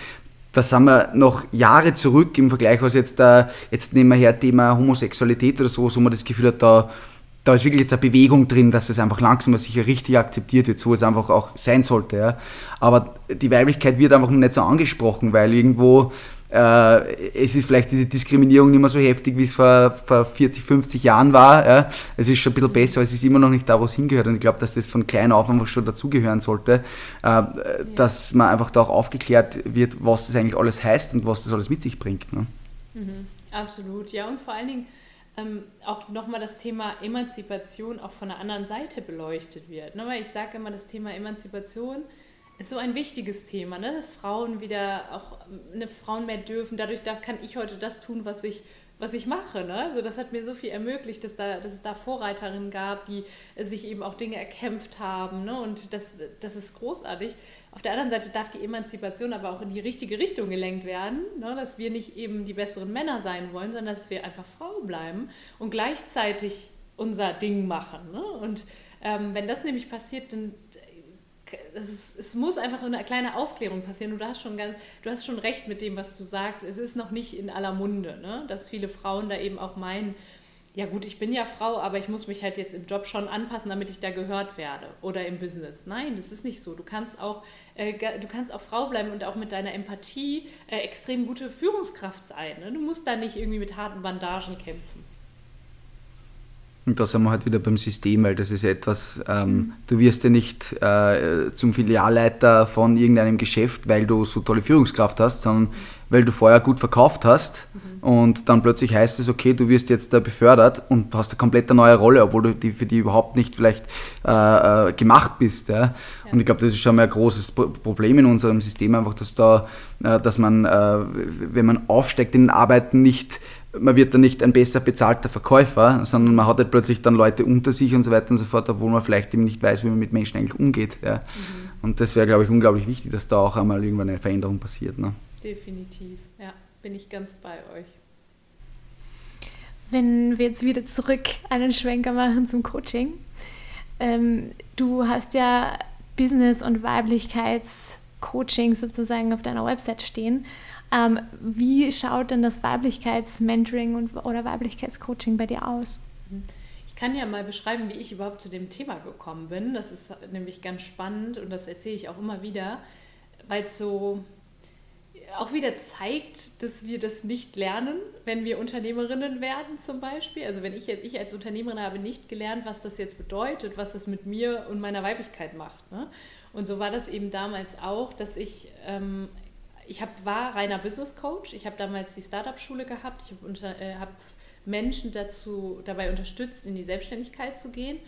da sind wir noch Jahre zurück im Vergleich, was jetzt da, jetzt nehmen wir her Thema Homosexualität oder so, wo man das Gefühl hat, da da ist wirklich jetzt eine Bewegung drin, dass es einfach langsam aber sicher richtig akzeptiert wird, so es einfach auch sein sollte. Ja. Aber die Weiblichkeit wird einfach noch nicht so angesprochen, weil irgendwo äh, es ist vielleicht diese Diskriminierung nicht mehr so heftig, wie es vor, vor 40, 50 Jahren war. Ja. Es ist schon ein bisschen besser, aber es ist immer noch nicht da, wo es hingehört. Und ich glaube, dass das von klein auf einfach schon dazugehören sollte, äh, ja. dass man einfach da auch aufgeklärt wird, was das eigentlich alles heißt und was das alles mit sich bringt. Ne? Mhm, absolut, ja. Und vor allen Dingen ähm, auch nochmal das Thema Emanzipation auch von der anderen Seite beleuchtet wird. Ne? Weil ich sage immer, das Thema Emanzipation ist so ein wichtiges Thema, ne? dass Frauen wieder auch eine Frauen mehr dürfen. Dadurch da kann ich heute das tun, was ich was ich mache. Ne? Also das hat mir so viel ermöglicht, dass, da, dass es da Vorreiterinnen gab, die sich eben auch Dinge erkämpft haben. Ne? Und das, das ist großartig. Auf der anderen Seite darf die Emanzipation aber auch in die richtige Richtung gelenkt werden, ne? dass wir nicht eben die besseren Männer sein wollen, sondern dass wir einfach Frauen bleiben und gleichzeitig unser Ding machen. Ne? Und ähm, wenn das nämlich passiert, dann ist, es muss einfach eine kleine Aufklärung passieren. Und du hast schon ganz, du hast schon recht mit dem, was du sagst. Es ist noch nicht in aller Munde, ne? dass viele Frauen da eben auch meinen, ja gut, ich bin ja Frau, aber ich muss mich halt jetzt im Job schon anpassen, damit ich da gehört werde oder im Business. Nein, das ist nicht so. Du kannst auch, äh, du kannst auch Frau bleiben und auch mit deiner Empathie äh, extrem gute Führungskraft sein. Ne? Du musst da nicht irgendwie mit harten Bandagen kämpfen. Und da sind wir halt wieder beim System, weil das ist etwas, ähm, du wirst ja nicht äh, zum Filialleiter von irgendeinem Geschäft, weil du so tolle Führungskraft hast, sondern weil du vorher gut verkauft hast mhm. und dann plötzlich heißt es, okay, du wirst jetzt da befördert und hast eine komplett neue Rolle, obwohl du die, für die überhaupt nicht vielleicht äh, äh gemacht bist. Ja? ja. Und ich glaube, das ist schon mal ein großes Problem in unserem System, einfach, dass da, äh, dass man, äh, wenn man aufsteigt in den Arbeiten, nicht man wird dann nicht ein besser bezahlter Verkäufer, sondern man hat halt plötzlich dann Leute unter sich und so weiter und so fort, obwohl man vielleicht eben nicht weiß, wie man mit Menschen eigentlich umgeht. Ja. Mhm. Und das wäre, glaube ich, unglaublich wichtig, dass da auch einmal irgendwann eine Veränderung passiert. Ne? Definitiv, ja, bin ich ganz bei euch. Wenn wir jetzt wieder zurück einen Schwenker machen zum Coaching. Ähm, du hast ja Business- und Weiblichkeitscoaching sozusagen auf deiner Website stehen. Ähm, wie schaut denn das Weiblichkeitsmentoring oder Weiblichkeitscoaching bei dir aus? Ich kann ja mal beschreiben, wie ich überhaupt zu dem Thema gekommen bin. Das ist nämlich ganz spannend und das erzähle ich auch immer wieder, weil es so auch wieder zeigt, dass wir das nicht lernen, wenn wir Unternehmerinnen werden zum Beispiel. Also wenn ich, ich als Unternehmerin habe nicht gelernt, was das jetzt bedeutet, was das mit mir und meiner Weiblichkeit macht. Ne? Und so war das eben damals auch, dass ich ähm, ich hab, war reiner Business Coach. Ich habe damals die Startup-Schule gehabt. Ich habe äh, hab Menschen dazu, dabei unterstützt, in die Selbstständigkeit zu gehen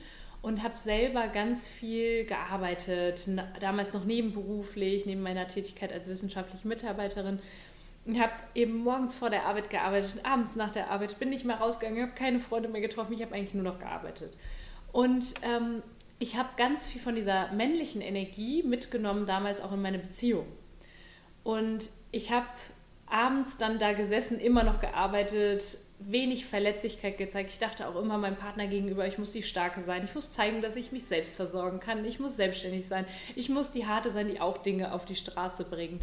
und habe selber ganz viel gearbeitet, damals noch nebenberuflich, neben meiner Tätigkeit als wissenschaftliche Mitarbeiterin. Ich habe eben morgens vor der Arbeit gearbeitet, abends nach der Arbeit, bin nicht mehr rausgegangen, habe keine Freunde mehr getroffen, ich habe eigentlich nur noch gearbeitet. Und ähm, ich habe ganz viel von dieser männlichen Energie mitgenommen, damals auch in meine Beziehung. Und ich habe abends dann da gesessen, immer noch gearbeitet, wenig Verletzlichkeit gezeigt. Ich dachte auch immer meinem Partner gegenüber, ich muss die Starke sein. Ich muss zeigen, dass ich mich selbst versorgen kann. Ich muss selbstständig sein. Ich muss die Harte sein, die auch Dinge auf die Straße bringt.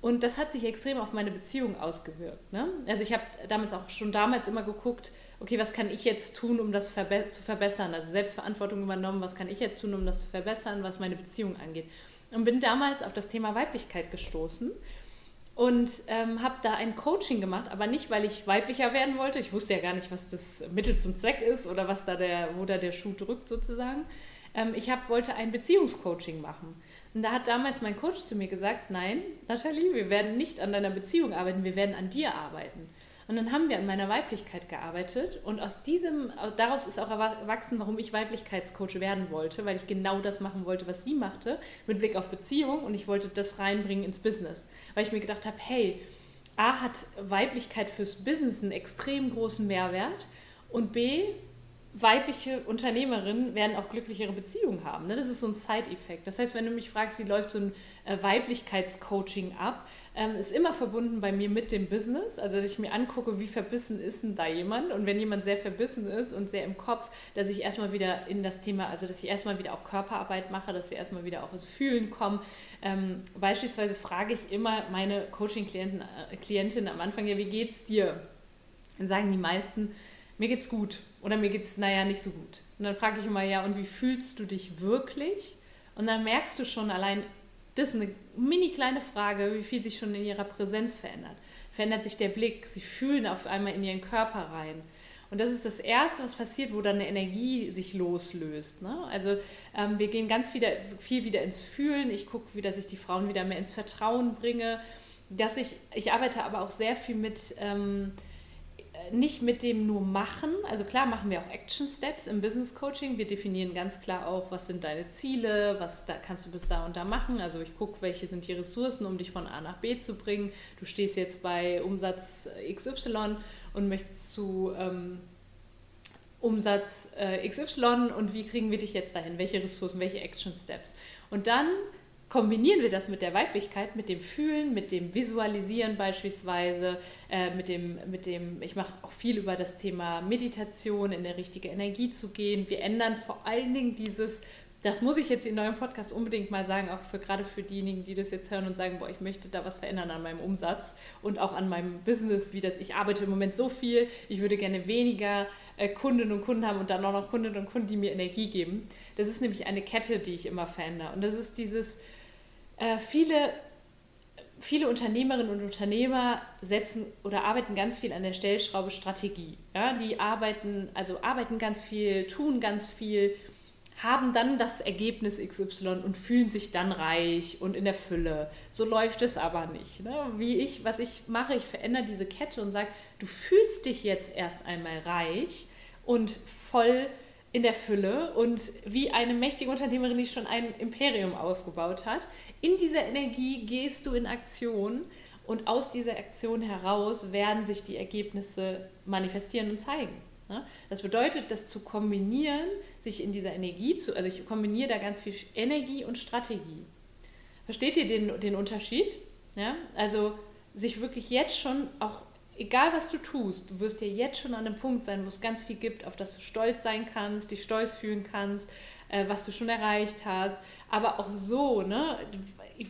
Und das hat sich extrem auf meine Beziehung ausgewirkt. Ne? Also ich habe damals auch schon damals immer geguckt, okay, was kann ich jetzt tun, um das verbe zu verbessern? Also Selbstverantwortung übernommen, was kann ich jetzt tun, um das zu verbessern, was meine Beziehung angeht und bin damals auf das Thema Weiblichkeit gestoßen und ähm, habe da ein Coaching gemacht, aber nicht, weil ich weiblicher werden wollte. Ich wusste ja gar nicht, was das Mittel zum Zweck ist oder was da der, wo da der Schuh drückt sozusagen. Ähm, ich hab, wollte ein Beziehungscoaching machen. Und da hat damals mein Coach zu mir gesagt, nein, Nathalie, wir werden nicht an deiner Beziehung arbeiten, wir werden an dir arbeiten. Und dann haben wir an meiner Weiblichkeit gearbeitet und aus diesem, daraus ist auch erwachsen, warum ich Weiblichkeitscoach werden wollte, weil ich genau das machen wollte, was sie machte, mit Blick auf Beziehung und ich wollte das reinbringen ins Business. Weil ich mir gedacht habe, hey, A hat Weiblichkeit fürs Business einen extrem großen Mehrwert und B, weibliche Unternehmerinnen werden auch glücklichere Beziehungen haben. Ne? Das ist so ein Side-Effekt. Das heißt, wenn du mich fragst, wie läuft so ein äh, Weiblichkeitscoaching ab, ähm, ist immer verbunden bei mir mit dem Business. Also, dass ich mir angucke, wie verbissen ist denn da jemand? Und wenn jemand sehr verbissen ist und sehr im Kopf, dass ich erstmal wieder in das Thema, also dass ich erstmal wieder auch Körperarbeit mache, dass wir erstmal wieder auch ins Fühlen kommen. Ähm, beispielsweise frage ich immer meine Coaching-Klienten äh, am Anfang, ja, wie geht's dir? Dann sagen die meisten, mir geht's gut oder mir geht's, naja, nicht so gut. Und dann frage ich immer, ja, und wie fühlst du dich wirklich? Und dann merkst du schon allein, das ist eine mini kleine Frage, wie viel sich schon in ihrer Präsenz verändert. verändert sich der Blick, sie fühlen auf einmal in ihren Körper rein. Und das ist das Erste, was passiert, wo dann eine Energie sich loslöst. Ne? Also ähm, wir gehen ganz wieder, viel wieder ins Fühlen. Ich gucke, wie dass ich die Frauen wieder mehr ins Vertrauen bringe. Dass ich, ich arbeite aber auch sehr viel mit ähm, nicht mit dem nur machen. Also klar machen wir auch Action Steps im Business Coaching. Wir definieren ganz klar auch, was sind deine Ziele, was da kannst du bis da und da machen. Also ich gucke, welche sind die Ressourcen, um dich von A nach B zu bringen. Du stehst jetzt bei Umsatz XY und möchtest zu ähm, Umsatz äh, XY und wie kriegen wir dich jetzt dahin? Welche Ressourcen, welche Action Steps? Und dann kombinieren wir das mit der Weiblichkeit, mit dem Fühlen, mit dem Visualisieren beispielsweise, äh, mit, dem, mit dem, ich mache auch viel über das Thema Meditation, in der richtige Energie zu gehen. Wir ändern vor allen Dingen dieses, das muss ich jetzt in eurem Podcast unbedingt mal sagen, auch für gerade für diejenigen, die das jetzt hören und sagen, boah, ich möchte da was verändern an meinem Umsatz und auch an meinem Business, wie das, ich arbeite im Moment so viel, ich würde gerne weniger äh, Kundinnen und Kunden haben und dann auch noch Kundinnen und Kunden, die mir Energie geben. Das ist nämlich eine Kette, die ich immer verändere. Und das ist dieses, äh, viele, viele Unternehmerinnen und Unternehmer setzen oder arbeiten ganz viel an der Stellschraube Strategie. Ja? Die arbeiten, also arbeiten ganz viel, tun ganz viel, haben dann das Ergebnis XY und fühlen sich dann reich und in der Fülle. So läuft es aber nicht. Ne? Wie ich, was ich mache, ich verändere diese Kette und sage, du fühlst dich jetzt erst einmal reich und voll in der Fülle und wie eine mächtige Unternehmerin, die schon ein Imperium aufgebaut hat, in dieser Energie gehst du in Aktion und aus dieser Aktion heraus werden sich die Ergebnisse manifestieren und zeigen. Ne? Das bedeutet, das zu kombinieren, sich in dieser Energie zu, also ich kombiniere da ganz viel Energie und Strategie. Versteht ihr den, den Unterschied? Ja? Also sich wirklich jetzt schon auch, egal was du tust, du wirst ja jetzt schon an einem Punkt sein, wo es ganz viel gibt, auf das du stolz sein kannst, dich stolz fühlen kannst, äh, was du schon erreicht hast, aber auch so, ne?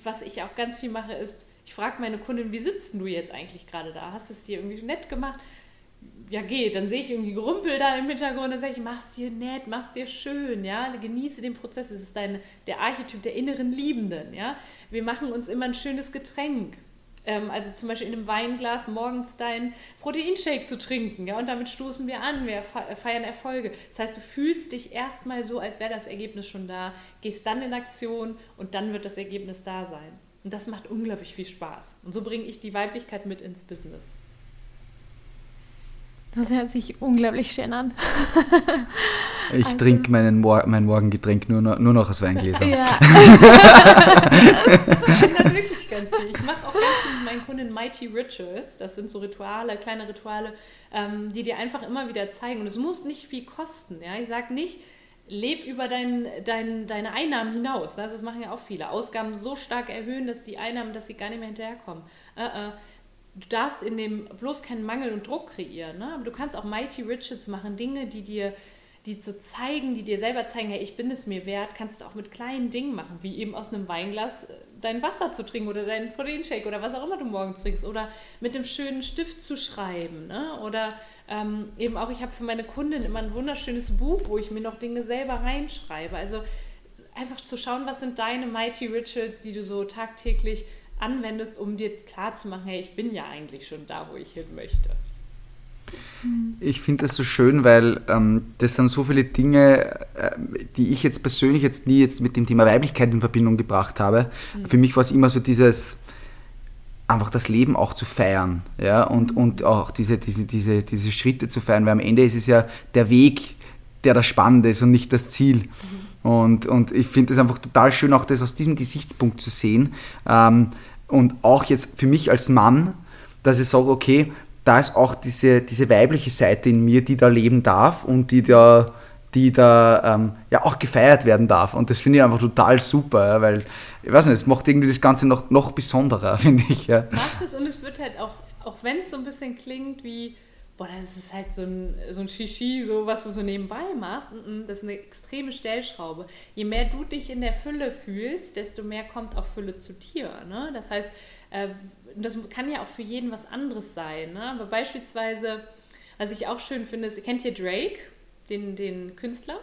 was ich auch ganz viel mache, ist, ich frage meine Kundin, wie sitzt du jetzt eigentlich gerade da? Hast du es dir irgendwie nett gemacht? Ja, geht. Dann sehe ich irgendwie Gerumpel da im Hintergrund, dann sage ich, mach's dir nett, mach's dir schön, ja, genieße den Prozess. Es ist dein, der Archetyp der inneren Liebenden, ja. Wir machen uns immer ein schönes Getränk ähm, also zum Beispiel in einem Weinglas morgens deinen Proteinshake zu trinken. Ja? Und damit stoßen wir an, wir feiern Erfolge. Das heißt, du fühlst dich erstmal so, als wäre das Ergebnis schon da, gehst dann in Aktion und dann wird das Ergebnis da sein. Und das macht unglaublich viel Spaß. Und so bringe ich die Weiblichkeit mit ins Business. Das hört sich unglaublich schön an. ich also, trinke meinen Mor mein Morgengetränk nur noch, nur noch aus Weingläsern. Ja. das verändert wirklich ganz viel. Ich mache auch ganz meinen Kunden Mighty Rituals. Das sind so Rituale, kleine Rituale, ähm, die dir einfach immer wieder zeigen. Und es muss nicht viel kosten. Ja? Ich sage nicht, leb über dein, dein, deine Einnahmen hinaus. Das machen ja auch viele. Ausgaben so stark erhöhen, dass die Einnahmen, dass sie gar nicht mehr hinterherkommen. Uh -uh du darfst in dem bloß keinen Mangel und Druck kreieren. Ne? Aber du kannst auch Mighty Riches machen, Dinge, die dir die zu zeigen, die dir selber zeigen, hey, ich bin es mir wert, kannst du auch mit kleinen Dingen machen, wie eben aus einem Weinglas äh, dein Wasser zu trinken oder deinen Proteinshake oder was auch immer du morgens trinkst oder mit einem schönen Stift zu schreiben ne? oder ähm, eben auch, ich habe für meine Kundin immer ein wunderschönes Buch, wo ich mir noch Dinge selber reinschreibe. Also einfach zu schauen, was sind deine Mighty Rituals, die du so tagtäglich anwendest, um dir klarzumachen, hey, ich bin ja eigentlich schon da, wo ich hin möchte. Ich finde das so schön, weil ähm, das sind so viele Dinge, äh, die ich jetzt persönlich jetzt nie jetzt mit dem Thema Weiblichkeit in Verbindung gebracht habe. Mhm. Für mich war es immer so dieses einfach das Leben auch zu feiern, ja, und, mhm. und auch diese, diese, diese, diese Schritte zu feiern, weil am Ende ist es ja der Weg, der das Spannende ist und nicht das Ziel. Mhm. Und, und ich finde es einfach total schön, auch das aus diesem Gesichtspunkt zu sehen. Ähm, und auch jetzt für mich als Mann, dass ich sage, okay, da ist auch diese, diese weibliche Seite in mir, die da leben darf und die da, die da ähm, ja auch gefeiert werden darf. Und das finde ich einfach total super, weil, ich weiß nicht, es macht irgendwie das Ganze noch, noch besonderer, (laughs) finde ich. Ja. Macht es und es wird halt auch, auch wenn es so ein bisschen klingt wie, boah, das ist halt so ein, so ein Shishi, so was du so nebenbei machst. Das ist eine extreme Stellschraube. Je mehr du dich in der Fülle fühlst, desto mehr kommt auch Fülle zu dir. Ne? Das heißt, das kann ja auch für jeden was anderes sein. Ne? Aber beispielsweise, was ich auch schön finde, ist, kennt ihr Drake, den, den Künstler?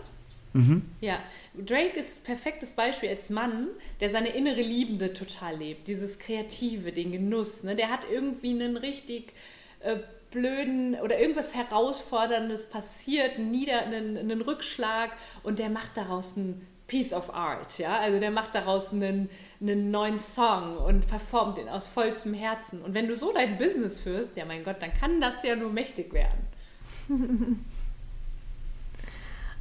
Mhm. Ja, Drake ist perfektes Beispiel als Mann, der seine innere Liebende total lebt. Dieses Kreative, den Genuss. Ne? Der hat irgendwie einen richtig äh, blöden oder irgendwas Herausforderndes passiert, einen, Nieder-, einen, einen Rückschlag und der macht daraus ein Piece of Art. Ja? Also der macht daraus einen, einen neuen Song und performt ihn aus vollstem Herzen. Und wenn du so dein Business führst, ja mein Gott, dann kann das ja nur mächtig werden. (laughs)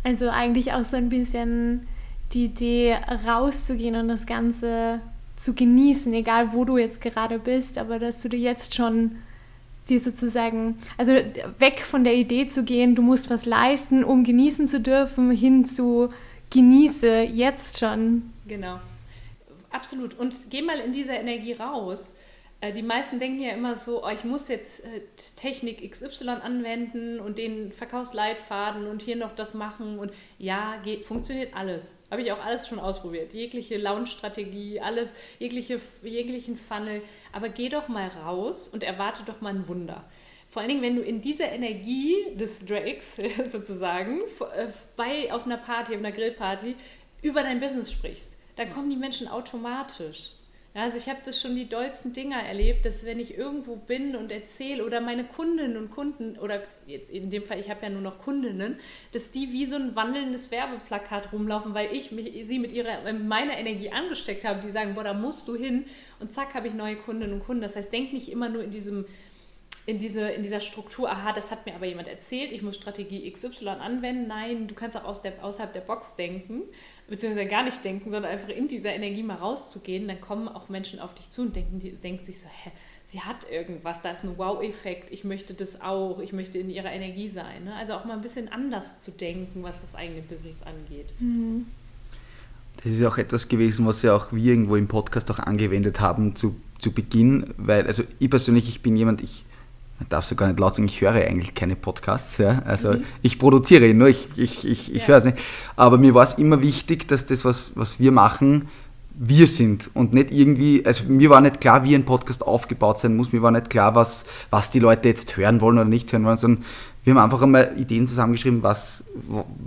Also eigentlich auch so ein bisschen die Idee, rauszugehen und das Ganze zu genießen, egal wo du jetzt gerade bist, aber dass du dir jetzt schon die sozusagen, also weg von der Idee zu gehen, du musst was leisten, um genießen zu dürfen, hin zu genieße jetzt schon. Genau, absolut. Und geh mal in diese Energie raus. Äh, die meisten denken ja immer so, oh, ich muss jetzt äh, Technik XY anwenden und den Verkaufsleitfaden und hier noch das machen. Und ja, geht, funktioniert alles. Habe ich auch alles schon ausprobiert. Jegliche Launch-Strategie, alles, jegliche, jeglichen Funnel. Aber geh doch mal raus und erwarte doch mal ein Wunder. Vor allen Dingen, wenn du in dieser Energie des Drakes (laughs) sozusagen äh, bei, auf einer Party, auf einer Grillparty über dein Business sprichst, dann kommen die Menschen automatisch. Also ich habe das schon die dollsten Dinger erlebt, dass wenn ich irgendwo bin und erzähle oder meine Kundinnen und Kunden oder jetzt in dem Fall, ich habe ja nur noch Kundinnen, dass die wie so ein wandelndes Werbeplakat rumlaufen, weil ich mich, sie mit ihrer meiner Energie angesteckt habe, die sagen, boah, da musst du hin und zack habe ich neue Kundinnen und Kunden. Das heißt, denk nicht immer nur in diesem in, diese, in dieser Struktur, aha, das hat mir aber jemand erzählt, ich muss Strategie XY anwenden. Nein, du kannst auch aus der, außerhalb der Box denken beziehungsweise gar nicht denken, sondern einfach in dieser Energie mal rauszugehen, dann kommen auch Menschen auf dich zu und denken, die denken sich so, hä, sie hat irgendwas, da ist ein Wow-Effekt, ich möchte das auch, ich möchte in ihrer Energie sein. Ne? Also auch mal ein bisschen anders zu denken, was das eigene Business angeht. Mhm. Das ist auch etwas gewesen, was ja auch wir irgendwo im Podcast auch angewendet haben zu, zu Beginn, weil, also ich persönlich, ich bin jemand, ich darf so gar nicht laut sagen, ich höre eigentlich keine Podcasts. Ja? Also mhm. ich produziere ihn, nur ich, ich, ich, ich ja. höre es nicht. Aber mir war es immer wichtig, dass das, was, was wir machen, wir sind und nicht irgendwie, also mir war nicht klar, wie ein Podcast aufgebaut sein muss, mir war nicht klar, was, was die Leute jetzt hören wollen oder nicht hören wollen, sondern wir haben einfach einmal Ideen zusammengeschrieben, was,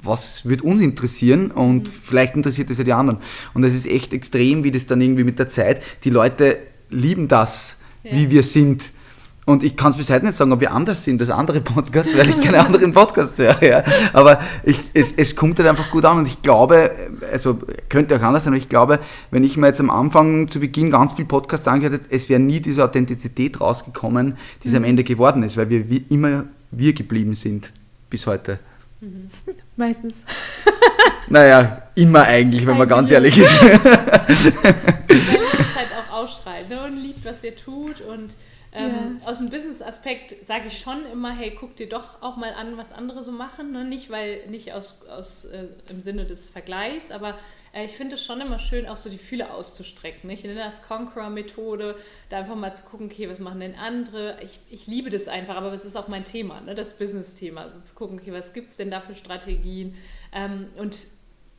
was wird uns interessieren und mhm. vielleicht interessiert es ja die anderen. Und es ist echt extrem, wie das dann irgendwie mit der Zeit, die Leute lieben das, ja. wie wir sind und ich kann es bis heute nicht sagen, ob wir anders sind als andere Podcasts, weil ich keine anderen Podcasts höre. Ja. Aber ich, es, es kommt halt einfach gut an und ich glaube, also könnte auch anders sein, aber ich glaube, wenn ich mir jetzt am Anfang zu Beginn ganz viel Podcasts angehört hätte, es wäre nie diese Authentizität rausgekommen, die es mhm. am Ende geworden ist, weil wir wie immer wir geblieben sind bis heute. Mhm. Meistens. (laughs) Naja, immer eigentlich, wenn eigentlich man ganz ehrlich ist. Weil ihr es halt auch ausstrahlt ne? und liebt, was ihr tut und ähm, ja. Aus dem Business-Aspekt sage ich schon immer, hey, guck dir doch auch mal an, was andere so machen. Ne? Nicht, weil, nicht aus, aus äh, im Sinne des Vergleichs, aber äh, ich finde es schon immer schön, auch so die Fühle auszustrecken. Ich nenne das Conqueror-Methode, da einfach mal zu gucken, okay, was machen denn andere? Ich, ich liebe das einfach, aber es ist auch mein Thema, ne? das Business-Thema. Also zu gucken, okay, was gibt es denn da für Strategien? Ähm, und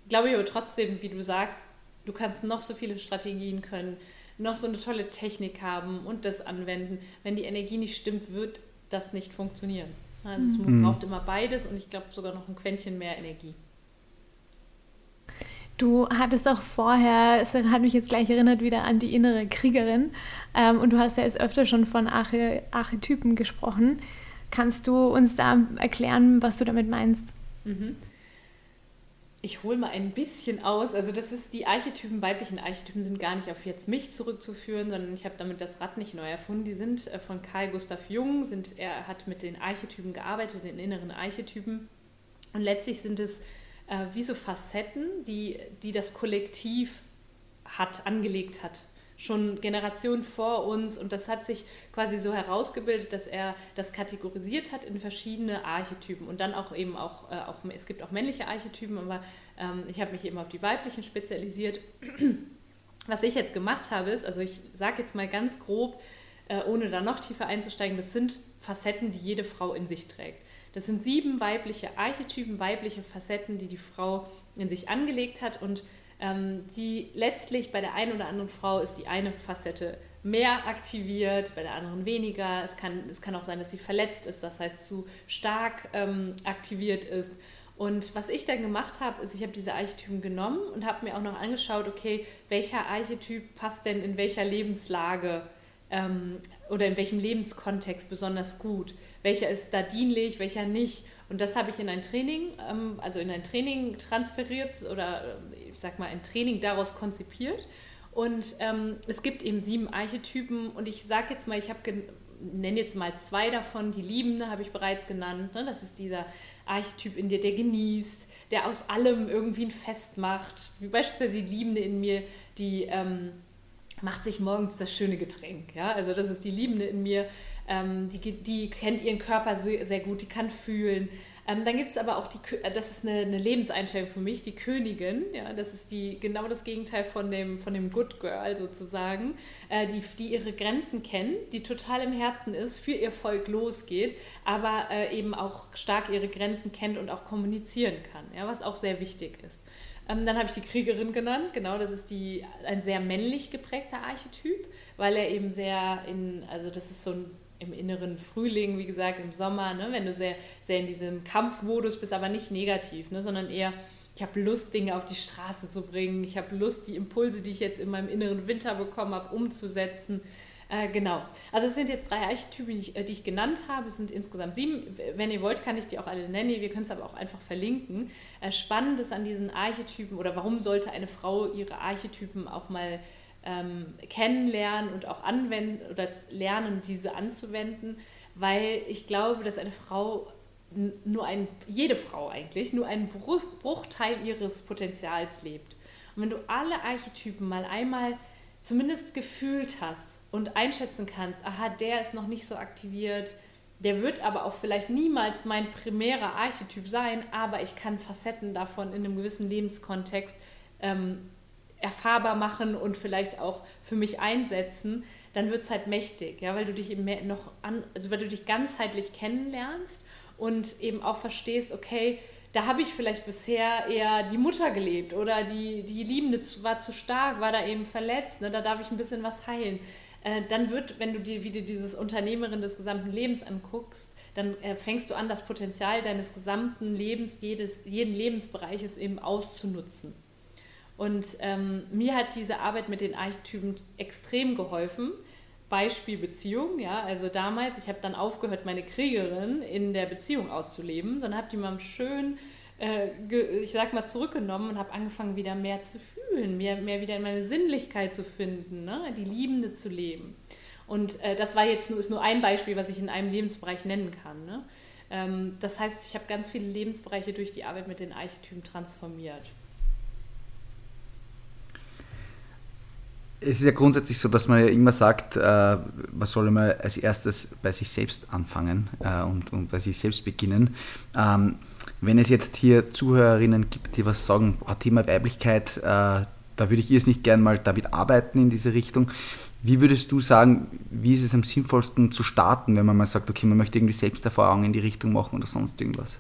glaube ich aber trotzdem, wie du sagst, du kannst noch so viele Strategien können noch so eine tolle Technik haben und das anwenden. Wenn die Energie nicht stimmt, wird das nicht funktionieren. Also es mhm. braucht immer beides und ich glaube sogar noch ein Quäntchen mehr Energie. Du hattest auch vorher, es hat mich jetzt gleich erinnert wieder an die innere Kriegerin ähm, und du hast ja jetzt öfter schon von Arche, Archetypen gesprochen. Kannst du uns da erklären, was du damit meinst? Mhm ich hole mal ein bisschen aus. Also das ist die Archetypen, weiblichen Archetypen sind gar nicht auf jetzt mich zurückzuführen, sondern ich habe damit das Rad nicht neu erfunden. Die sind äh, von Carl Gustav Jung, sind, er hat mit den Archetypen gearbeitet, den inneren Archetypen. Und letztlich sind es äh, wie so Facetten, die, die das Kollektiv hat, angelegt hat schon Generationen vor uns und das hat sich quasi so herausgebildet, dass er das kategorisiert hat in verschiedene Archetypen und dann auch eben auch, äh, auch es gibt auch männliche Archetypen, aber ähm, ich habe mich eben auf die weiblichen spezialisiert. (clears throat) Was ich jetzt gemacht habe, ist, also ich sage jetzt mal ganz grob, äh, ohne da noch tiefer einzusteigen, das sind Facetten, die jede Frau in sich trägt. Das sind sieben weibliche Archetypen, weibliche Facetten, die die Frau in sich angelegt hat und die letztlich bei der einen oder anderen Frau ist die eine Facette mehr aktiviert, bei der anderen weniger. Es kann, es kann auch sein, dass sie verletzt ist, das heißt zu stark ähm, aktiviert ist. Und was ich dann gemacht habe, ist, ich habe diese Archetypen genommen und habe mir auch noch angeschaut, okay, welcher Archetyp passt denn in welcher Lebenslage ähm, oder in welchem Lebenskontext besonders gut? Welcher ist da dienlich, welcher nicht? Und das habe ich in ein Training, ähm, also in ein Training transferiert oder äh, ich sag mal ein Training daraus konzipiert. Und ähm, es gibt eben sieben Archetypen und ich sage jetzt mal, ich habe nenne jetzt mal zwei davon. Die Liebende habe ich bereits genannt. Ne? Das ist dieser Archetyp in dir, der genießt, der aus allem irgendwie ein Fest macht. Wie beispielsweise die Liebende in mir, die ähm, macht sich morgens das schöne Getränk. Ja? Also das ist die Liebende in mir, ähm, die, die kennt ihren Körper sehr, gut, die kann fühlen. Ähm, dann gibt es aber auch die, äh, das ist eine, eine, Lebenseinstellung für mich, die Königin. Ja, das ist die, genau das Gegenteil von dem, von dem Good Girl sozusagen, äh, die, die ihre Grenzen kennt, die total im Herzen ist, für ihr Volk losgeht, aber äh, eben auch stark ihre Grenzen kennt und auch kommunizieren kann, ja, was auch sehr wichtig ist. Ähm, dann habe ich die Kriegerin genannt, genau, das ist die, ein sehr männlich geprägter Archetyp, weil er eben sehr in, also das ist so ein im inneren Frühling, wie gesagt, im Sommer, ne, wenn du sehr, sehr in diesem Kampfmodus bist, aber nicht negativ, ne, sondern eher, ich habe Lust, Dinge auf die Straße zu bringen, ich habe Lust, die Impulse, die ich jetzt in meinem inneren Winter bekommen habe, umzusetzen. Äh, genau. Also es sind jetzt drei Archetypen, die ich, äh, die ich, genannt habe. Es sind insgesamt sieben. Wenn ihr wollt, kann ich die auch alle nennen. Wir können es aber auch einfach verlinken. Äh, spannend ist an diesen Archetypen oder warum sollte eine Frau ihre Archetypen auch mal ähm, kennenlernen und auch anwenden oder lernen, diese anzuwenden, weil ich glaube, dass eine Frau nur ein, jede Frau eigentlich, nur einen Bruch, Bruchteil ihres Potenzials lebt. Und wenn du alle Archetypen mal einmal zumindest gefühlt hast und einschätzen kannst, aha, der ist noch nicht so aktiviert, der wird aber auch vielleicht niemals mein primärer Archetyp sein, aber ich kann Facetten davon in einem gewissen Lebenskontext ähm, erfahrbar machen und vielleicht auch für mich einsetzen, dann wird es halt mächtig, ja, weil du dich eben mehr noch an, also weil du dich ganzheitlich kennenlernst und eben auch verstehst, okay, da habe ich vielleicht bisher eher die Mutter gelebt oder die, die Liebende war zu stark, war da eben verletzt, ne, da darf ich ein bisschen was heilen. Äh, dann wird, wenn du dir wieder dieses Unternehmerin des gesamten Lebens anguckst, dann äh, fängst du an, das Potenzial deines gesamten Lebens, jedes, jeden Lebensbereiches eben auszunutzen. Und ähm, mir hat diese Arbeit mit den Archetypen extrem geholfen. Beispiel Beziehung, ja, also damals, ich habe dann aufgehört, meine Kriegerin in der Beziehung auszuleben, sondern habe die mal schön, äh, ich sag mal, zurückgenommen und habe angefangen, wieder mehr zu fühlen, mehr, mehr wieder in meine Sinnlichkeit zu finden, ne? die Liebende zu leben. Und äh, das war jetzt nur, ist nur ein Beispiel, was ich in einem Lebensbereich nennen kann. Ne? Ähm, das heißt, ich habe ganz viele Lebensbereiche durch die Arbeit mit den Archetypen transformiert. Es ist ja grundsätzlich so, dass man ja immer sagt, äh, man soll immer als erstes bei sich selbst anfangen äh, und, und bei sich selbst beginnen. Ähm, wenn es jetzt hier Zuhörerinnen gibt, die was sagen, oh, Thema Weiblichkeit, äh, da würde ich jetzt nicht gern mal damit arbeiten in diese Richtung. Wie würdest du sagen, wie ist es am sinnvollsten zu starten, wenn man mal sagt, okay, man möchte irgendwie Selbsterfahrung in die Richtung machen oder sonst irgendwas?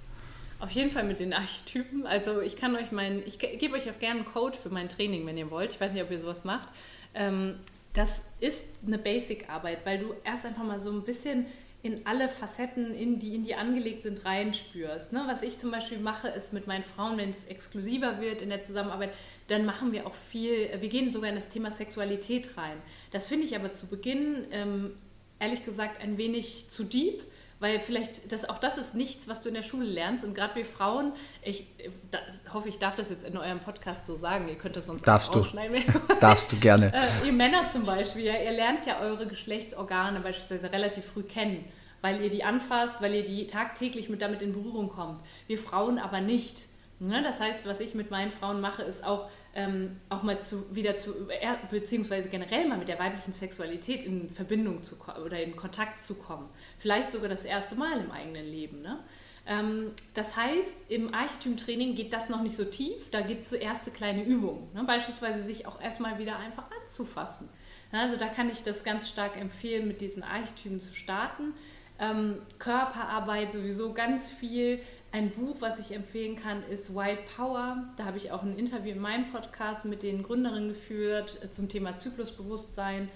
Auf jeden Fall mit den (laughs) Archetypen. Also ich kann euch meinen, ich gebe euch auch gerne einen Code für mein Training, wenn ihr wollt. Ich weiß nicht, ob ihr sowas macht. Ähm, das ist eine Basic-Arbeit, weil du erst einfach mal so ein bisschen in alle Facetten, in die in die angelegt sind, reinspürst. Ne? Was ich zum Beispiel mache, ist mit meinen Frauen, wenn es exklusiver wird in der Zusammenarbeit, dann machen wir auch viel, wir gehen sogar in das Thema Sexualität rein. Das finde ich aber zu Beginn, ähm, ehrlich gesagt, ein wenig zu deep weil vielleicht, das, auch das ist nichts, was du in der Schule lernst. Und gerade wir Frauen, ich das, hoffe, ich darf das jetzt in eurem Podcast so sagen, ihr könnt das sonst Darfst du. (laughs) (laughs) Darfst du gerne. äh, ihr Männer zum Beispiel, ja, ihr lernt ja eure Geschlechtsorgane beispielsweise relativ früh kennen, weil ihr die anfasst, weil ihr die tagtäglich mit damit in Berührung kommt. Wir Frauen aber nicht. Ne? Das heißt, was ich mit meinen Frauen mache, ist auch ähm, auch mal zu, wieder zu, beziehungsweise generell mal mit der weiblichen Sexualität in Verbindung zu oder in Kontakt zu kommen. Vielleicht sogar das erste Mal im eigenen Leben. Ne? Ähm, das heißt, im Archetypentraining geht das noch nicht so tief, da gibt es so erste kleine Übungen. Ne? Beispielsweise sich auch erstmal wieder einfach anzufassen. Also da kann ich das ganz stark empfehlen, mit diesen Archetypen zu starten. Ähm, Körperarbeit sowieso ganz viel ein Buch, was ich empfehlen kann, ist Wild Power. Da habe ich auch ein Interview in meinem Podcast mit den Gründerinnen geführt äh, zum Thema Zyklusbewusstsein.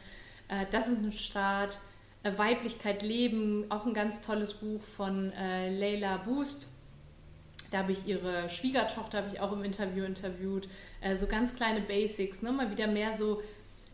Äh, das ist ein Start. Äh, Weiblichkeit leben, auch ein ganz tolles Buch von Leila Boost. Da habe ich ihre Schwiegertochter habe ich auch im Interview interviewt. So ganz kleine Basics, ne? mal wieder mehr so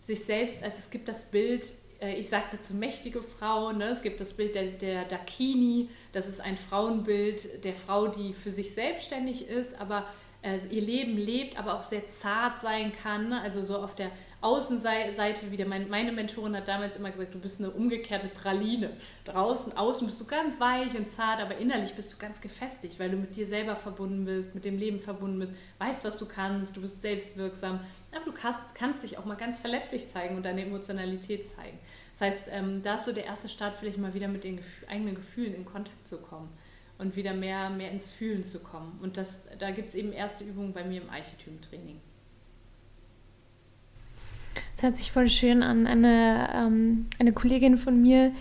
sich selbst, also es gibt das Bild, ich sagte zu mächtige Frau, ne? es gibt das Bild der, der Dakini, das ist ein Frauenbild der Frau, die für sich selbstständig ist, aber äh, ihr Leben lebt, aber auch sehr zart sein kann, ne? also so auf der Außenseite wieder. Meine Mentorin hat damals immer gesagt, du bist eine umgekehrte Praline. Draußen, außen bist du ganz weich und zart, aber innerlich bist du ganz gefestigt, weil du mit dir selber verbunden bist, mit dem Leben verbunden bist, weißt, was du kannst, du bist selbstwirksam. Aber du kannst, kannst dich auch mal ganz verletzlich zeigen und deine Emotionalität zeigen. Das heißt, ähm, da ist so der erste Start, vielleicht mal wieder mit den eigenen Gefühlen in Kontakt zu kommen und wieder mehr, mehr ins Fühlen zu kommen. Und das, da gibt es eben erste Übungen bei mir im Archetypentraining. Das hört sich voll schön an. Eine, ähm, eine Kollegin von mir,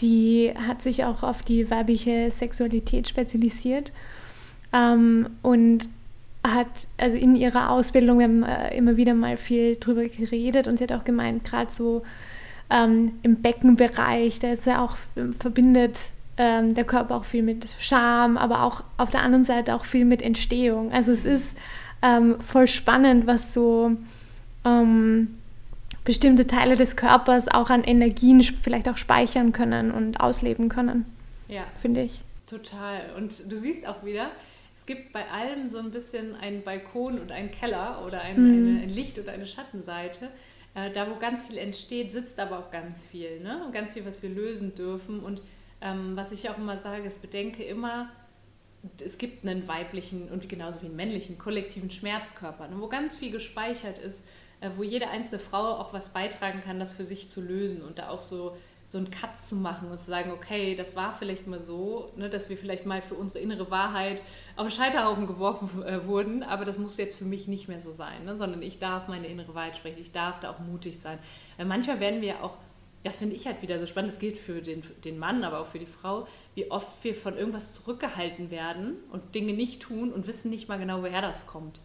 die hat sich auch auf die weibliche Sexualität spezialisiert ähm, und hat, also in ihrer Ausbildung, wir haben äh, immer wieder mal viel drüber geredet und sie hat auch gemeint, gerade so ähm, im Beckenbereich, da ist ja auch verbindet ähm, der Körper auch viel mit Scham, aber auch auf der anderen Seite auch viel mit Entstehung. Also es ist ähm, voll spannend, was so ähm, bestimmte Teile des Körpers auch an Energien vielleicht auch speichern können und ausleben können. Ja. Finde ich. Total. Und du siehst auch wieder, es gibt bei allem so ein bisschen einen Balkon und einen Keller oder ein, mhm. eine, ein Licht- oder eine Schattenseite. Äh, da, wo ganz viel entsteht, sitzt aber auch ganz viel. Ne? Und ganz viel, was wir lösen dürfen. Und ähm, was ich auch immer sage, ist, bedenke immer, es gibt einen weiblichen und genauso wie einen männlichen kollektiven Schmerzkörper, ne, wo ganz viel gespeichert ist wo jede einzelne Frau auch was beitragen kann, das für sich zu lösen und da auch so, so einen Cut zu machen und zu sagen, okay, das war vielleicht mal so, ne, dass wir vielleicht mal für unsere innere Wahrheit auf den Scheiterhaufen geworfen äh, wurden, aber das muss jetzt für mich nicht mehr so sein, ne, sondern ich darf meine innere Wahrheit sprechen, ich darf da auch mutig sein. Weil manchmal werden wir auch das finde ich halt wieder so spannend, das gilt für den, den Mann, aber auch für die Frau, wie oft wir von irgendwas zurückgehalten werden und Dinge nicht tun und wissen nicht mal genau, woher das kommt.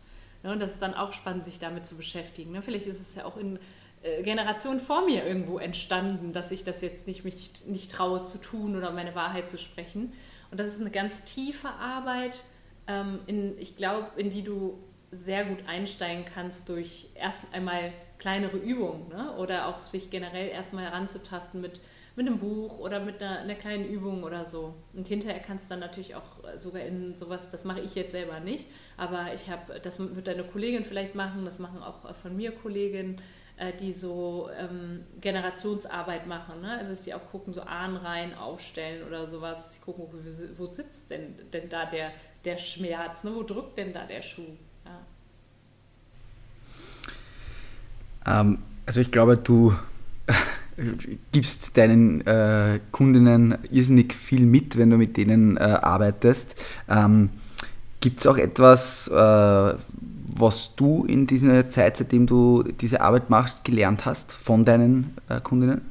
Ne, und das ist dann auch spannend, sich damit zu beschäftigen. Ne? Vielleicht ist es ja auch in äh, Generationen vor mir irgendwo entstanden, dass ich das jetzt nicht, mich nicht traue zu tun oder meine Wahrheit zu sprechen. Und das ist eine ganz tiefe Arbeit, ähm, in, ich glaube, in die du sehr gut einsteigen kannst durch erst einmal kleinere Übungen ne? oder auch sich generell erstmal heranzutasten mit mit einem Buch oder mit einer, einer, kleinen Übung oder so. Und hinterher kannst du dann natürlich auch sogar in sowas, das mache ich jetzt selber nicht, aber ich habe, das wird deine Kollegin vielleicht machen, das machen auch von mir Kolleginnen, äh, die so ähm, Generationsarbeit machen. Ne? Also dass sie auch gucken, so Ahnenreihen aufstellen oder sowas, dass sie gucken, wo, wo sitzt denn, denn da der, der Schmerz, ne? wo drückt denn da der Schuh. Ja. Ähm, also ich glaube, du (laughs) gibst deinen äh, Kundinnen irrsinnig viel mit, wenn du mit denen äh, arbeitest. Ähm, Gibt es auch etwas, äh, was du in dieser Zeit, seitdem du diese Arbeit machst, gelernt hast von deinen äh, Kundinnen?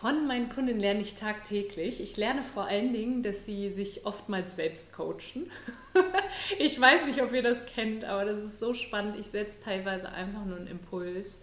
Von meinen Kunden lerne ich tagtäglich. Ich lerne vor allen Dingen, dass sie sich oftmals selbst coachen. (laughs) ich weiß nicht, ob ihr das kennt, aber das ist so spannend. Ich setze teilweise einfach nur einen Impuls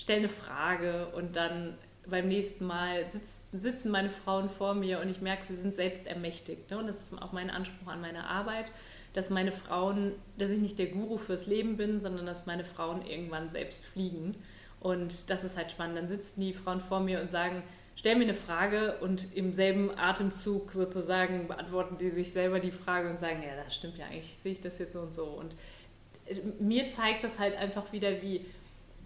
stelle eine Frage und dann beim nächsten Mal sitz, sitzen meine Frauen vor mir und ich merke, sie sind selbst ermächtigt. Ne? Und das ist auch mein Anspruch an meine Arbeit, dass meine Frauen, dass ich nicht der Guru fürs Leben bin, sondern dass meine Frauen irgendwann selbst fliegen. Und das ist halt spannend. Dann sitzen die Frauen vor mir und sagen, stell mir eine Frage und im selben Atemzug sozusagen beantworten die sich selber die Frage und sagen, ja, das stimmt ja eigentlich, sehe ich das jetzt so und so. Und äh, mir zeigt das halt einfach wieder, wie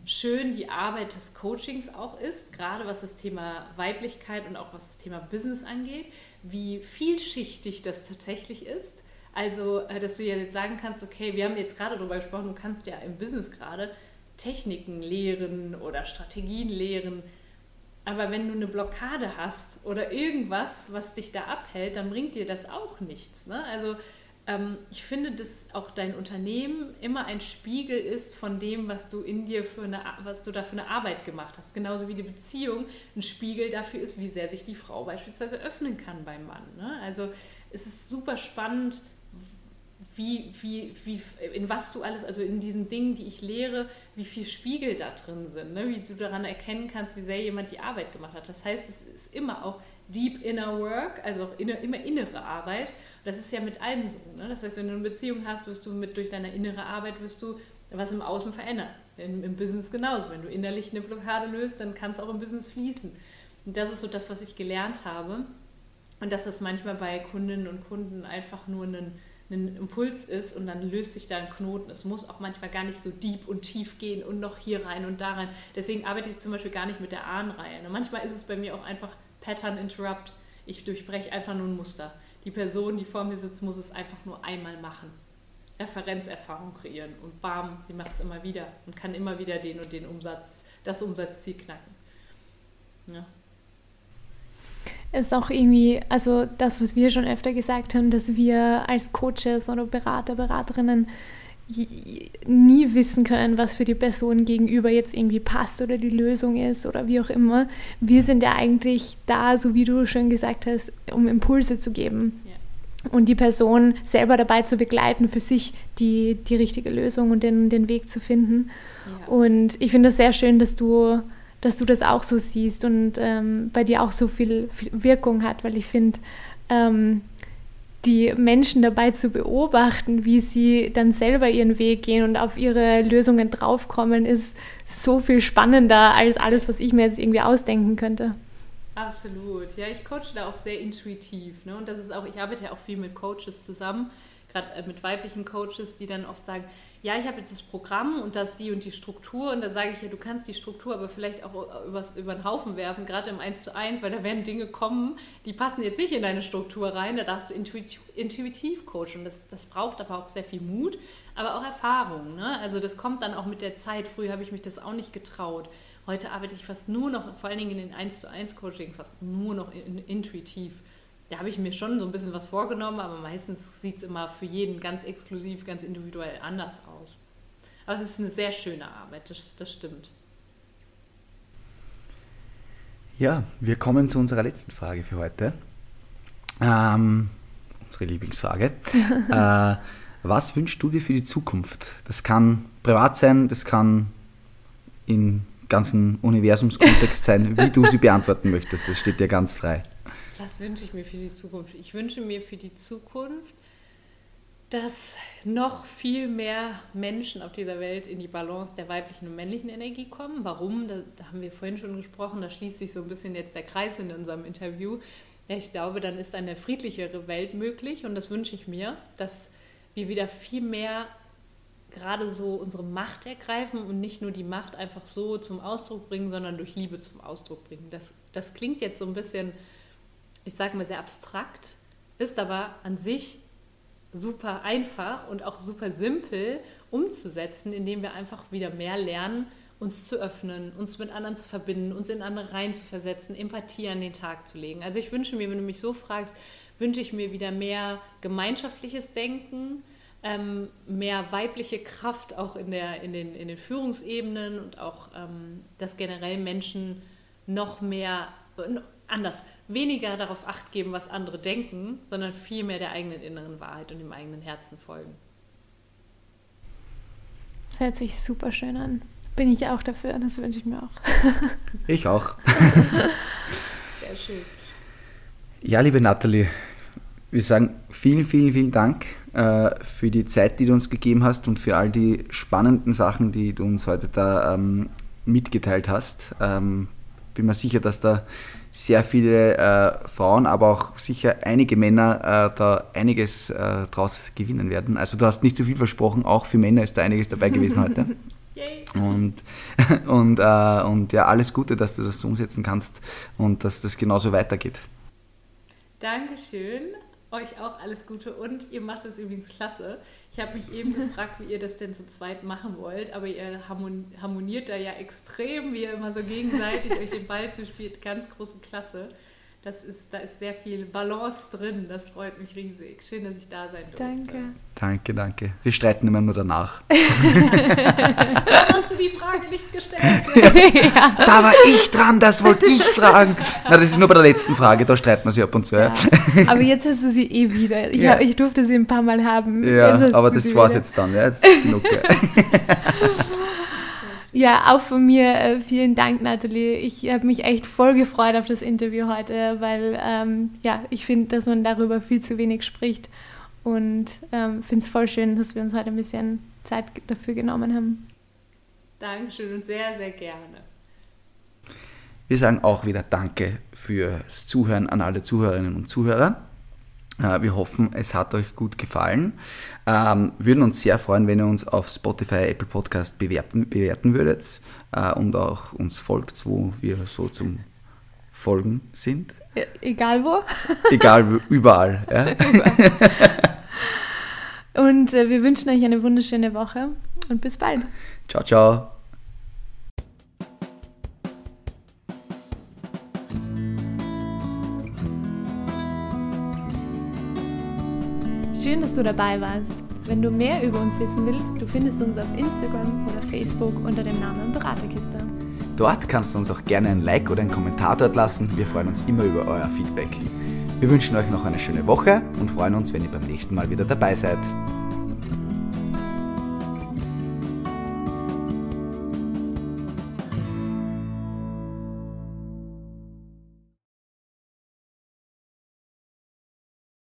schön die Arbeit des Coachings auch ist, gerade was das Thema Weiblichkeit und auch was das Thema Business angeht, wie vielschichtig das tatsächlich ist. Also, äh, dass du ja jetzt sagen kannst, okay, wir haben jetzt gerade darüber gesprochen, du kannst ja im Business gerade Techniken lehren oder Strategien lehren. Aber wenn du eine Blockade hast oder irgendwas, was dich da abhält, dann bringt dir das auch nichts. Ne? Also ähm, ich finde, dass auch dein Unternehmen immer ein Spiegel ist von dem, was du in dir für eine, was du da für eine Arbeit gemacht hast. Genauso wie die Beziehung ein Spiegel dafür ist, wie sehr sich die Frau beispielsweise öffnen kann beim Mann. Ne? Also es ist super spannend, wie, wie, wie, in was du alles, also in diesen Dingen, die ich lehre, wie viel Spiegel da drin sind, ne? wie du daran erkennen kannst, wie sehr jemand die Arbeit gemacht hat. Das heißt, es ist immer auch deep inner work, also auch inner, immer innere Arbeit. Das ist ja mit allem so. Ne? Das heißt, wenn du eine Beziehung hast, wirst du mit durch deine innere Arbeit wirst du was im Außen verändern. Im, Im Business genauso. Wenn du innerlich eine Blockade löst, dann kann es auch im Business fließen. Und das ist so das, was ich gelernt habe. Und dass das manchmal bei Kundinnen und Kunden einfach nur ein, ein Impuls ist und dann löst sich da ein Knoten. Es muss auch manchmal gar nicht so deep und tief gehen und noch hier rein und da rein. Deswegen arbeite ich zum Beispiel gar nicht mit der Ahnenreihe. Und manchmal ist es bei mir auch einfach Pattern Interrupt. Ich durchbreche einfach nur ein Muster. Die Person, die vor mir sitzt, muss es einfach nur einmal machen. Referenzerfahrung kreieren und bam, sie macht es immer wieder und kann immer wieder den und den Umsatz, das Umsatzziel knacken. Ja. Ist auch irgendwie, also das, was wir schon öfter gesagt haben, dass wir als Coaches oder Berater, Beraterinnen nie wissen können, was für die Person gegenüber jetzt irgendwie passt oder die Lösung ist oder wie auch immer. Wir sind ja eigentlich da, so wie du schon gesagt hast, um Impulse zu geben ja. und die Person selber dabei zu begleiten, für sich die, die richtige Lösung und den, den Weg zu finden. Ja. Und ich finde es sehr schön, dass du, dass du das auch so siehst und ähm, bei dir auch so viel Wirkung hat, weil ich finde, ähm, die Menschen dabei zu beobachten, wie sie dann selber ihren Weg gehen und auf ihre Lösungen draufkommen, ist so viel spannender als alles, was ich mir jetzt irgendwie ausdenken könnte. Absolut. Ja, ich coache da auch sehr intuitiv. Ne? Und das ist auch, ich arbeite ja auch viel mit Coaches zusammen gerade äh, mit weiblichen Coaches, die dann oft sagen, ja, ich habe jetzt das Programm und das die und die Struktur und da sage ich ja, du kannst die Struktur aber vielleicht auch übers, über den Haufen werfen, gerade im 1 zu 1, weil da werden Dinge kommen, die passen jetzt nicht in deine Struktur rein, da darfst du intuitiv, intuitiv coachen. Das, das braucht aber auch sehr viel Mut, aber auch Erfahrung. Ne? Also das kommt dann auch mit der Zeit. Früher habe ich mich das auch nicht getraut. Heute arbeite ich fast nur noch, vor allen Dingen in den 1 zu 1 Coachings, fast nur noch in, intuitiv da habe ich mir schon so ein bisschen was vorgenommen, aber meistens sieht es immer für jeden ganz exklusiv, ganz individuell anders aus. Aber es ist eine sehr schöne Arbeit, das, das stimmt. Ja, wir kommen zu unserer letzten Frage für heute. Ähm, unsere Lieblingsfrage. (laughs) äh, was wünschst du dir für die Zukunft? Das kann privat sein, das kann in ganzen Universumskontext sein, wie du sie (laughs) beantworten möchtest. Das steht dir ganz frei. Was wünsche ich mir für die Zukunft? Ich wünsche mir für die Zukunft, dass noch viel mehr Menschen auf dieser Welt in die Balance der weiblichen und männlichen Energie kommen. Warum? Da, da haben wir vorhin schon gesprochen, da schließt sich so ein bisschen jetzt der Kreis in unserem Interview. Ich glaube, dann ist eine friedlichere Welt möglich und das wünsche ich mir, dass wir wieder viel mehr gerade so unsere Macht ergreifen und nicht nur die Macht einfach so zum Ausdruck bringen, sondern durch Liebe zum Ausdruck bringen. Das, das klingt jetzt so ein bisschen ich sage mal, sehr abstrakt, ist aber an sich super einfach und auch super simpel umzusetzen, indem wir einfach wieder mehr lernen, uns zu öffnen, uns mit anderen zu verbinden, uns in andere Reihen zu versetzen, Empathie an den Tag zu legen. Also ich wünsche mir, wenn du mich so fragst, wünsche ich mir wieder mehr gemeinschaftliches Denken, ähm, mehr weibliche Kraft auch in, der, in, den, in den Führungsebenen und auch, ähm, dass generell Menschen noch mehr, anders, weniger darauf acht geben, was andere denken, sondern viel mehr der eigenen inneren Wahrheit und dem eigenen Herzen folgen. Das hört sich super schön an. Bin ich auch dafür, das wünsche ich mir auch. (laughs) ich auch. Sehr schön. Ja, liebe Nathalie, wir sagen vielen, vielen, vielen Dank äh, für die Zeit, die du uns gegeben hast und für all die spannenden Sachen, die du uns heute da ähm, mitgeteilt hast. Ähm, bin mir sicher, dass da sehr viele äh, Frauen, aber auch sicher einige Männer äh, da einiges äh, draus gewinnen werden. Also du hast nicht zu viel versprochen, auch für Männer ist da einiges dabei gewesen heute. (laughs) und, (laughs) und, äh, und ja, alles Gute, dass du das umsetzen kannst und dass das genauso weitergeht. Dankeschön. Euch auch alles Gute und ihr macht es übrigens klasse. Ich habe mich eben (laughs) gefragt, wie ihr das denn zu zweit machen wollt, aber ihr harmoniert da ja extrem, wie ihr immer so gegenseitig (laughs) euch den Ball zuspielt. Ganz große Klasse. Das ist, da ist sehr viel Balance drin. Das freut mich riesig. Schön, dass ich da sein durfte. Danke. Danke, danke. Wir streiten immer nur danach. (laughs) Warum hast du die Frage nicht gestellt? (laughs) Da war ich dran, das wollte ich fragen. Na, das ist nur bei der letzten Frage, da streiten wir sich ab und zu. Ja, Ja. Aber jetzt hast du sie eh wieder. Ich, Ja. hab, ich durfte sie ein paar Mal haben. ja aber das sie war's wieder. jetzt dann. Ja, jetzt ist genug. (laughs) Ja. Auch von mir äh, vielen Dank, Nathalie. Ich habe mich echt voll gefreut auf das Interview heute, weil ähm, ja, ich finde, dass man darüber viel zu wenig spricht und ähm, finde es voll schön, dass wir uns heute ein bisschen Zeit dafür genommen haben. Dankeschön und sehr, sehr gerne. Wir sagen auch wieder Danke fürs Zuhören an alle Zuhörerinnen und Zuhörer. Äh, Wir hoffen, es hat euch gut gefallen. Ähm, würden uns sehr freuen, wenn ihr uns auf Spotify, Apple Podcast bewerten, bewerten würdet äh, und auch uns folgt, wo wir so zum Folgen sind. E egal wo. (laughs) Egal, überall. Ja? (laughs) Und äh, wir wünschen euch eine wunderschöne Woche und bis bald. Ciao, ciao. Schön, dass du dabei warst. Wenn du mehr über uns wissen willst, du findest uns auf Instagram oder Facebook unter dem Namen Beraterkiste. Dort kannst du uns auch gerne ein Like oder einen Kommentar dort lassen. Wir freuen uns immer über euer Feedback. Wir wünschen euch noch eine schöne Woche und freuen uns, wenn ihr beim nächsten Mal wieder dabei seid.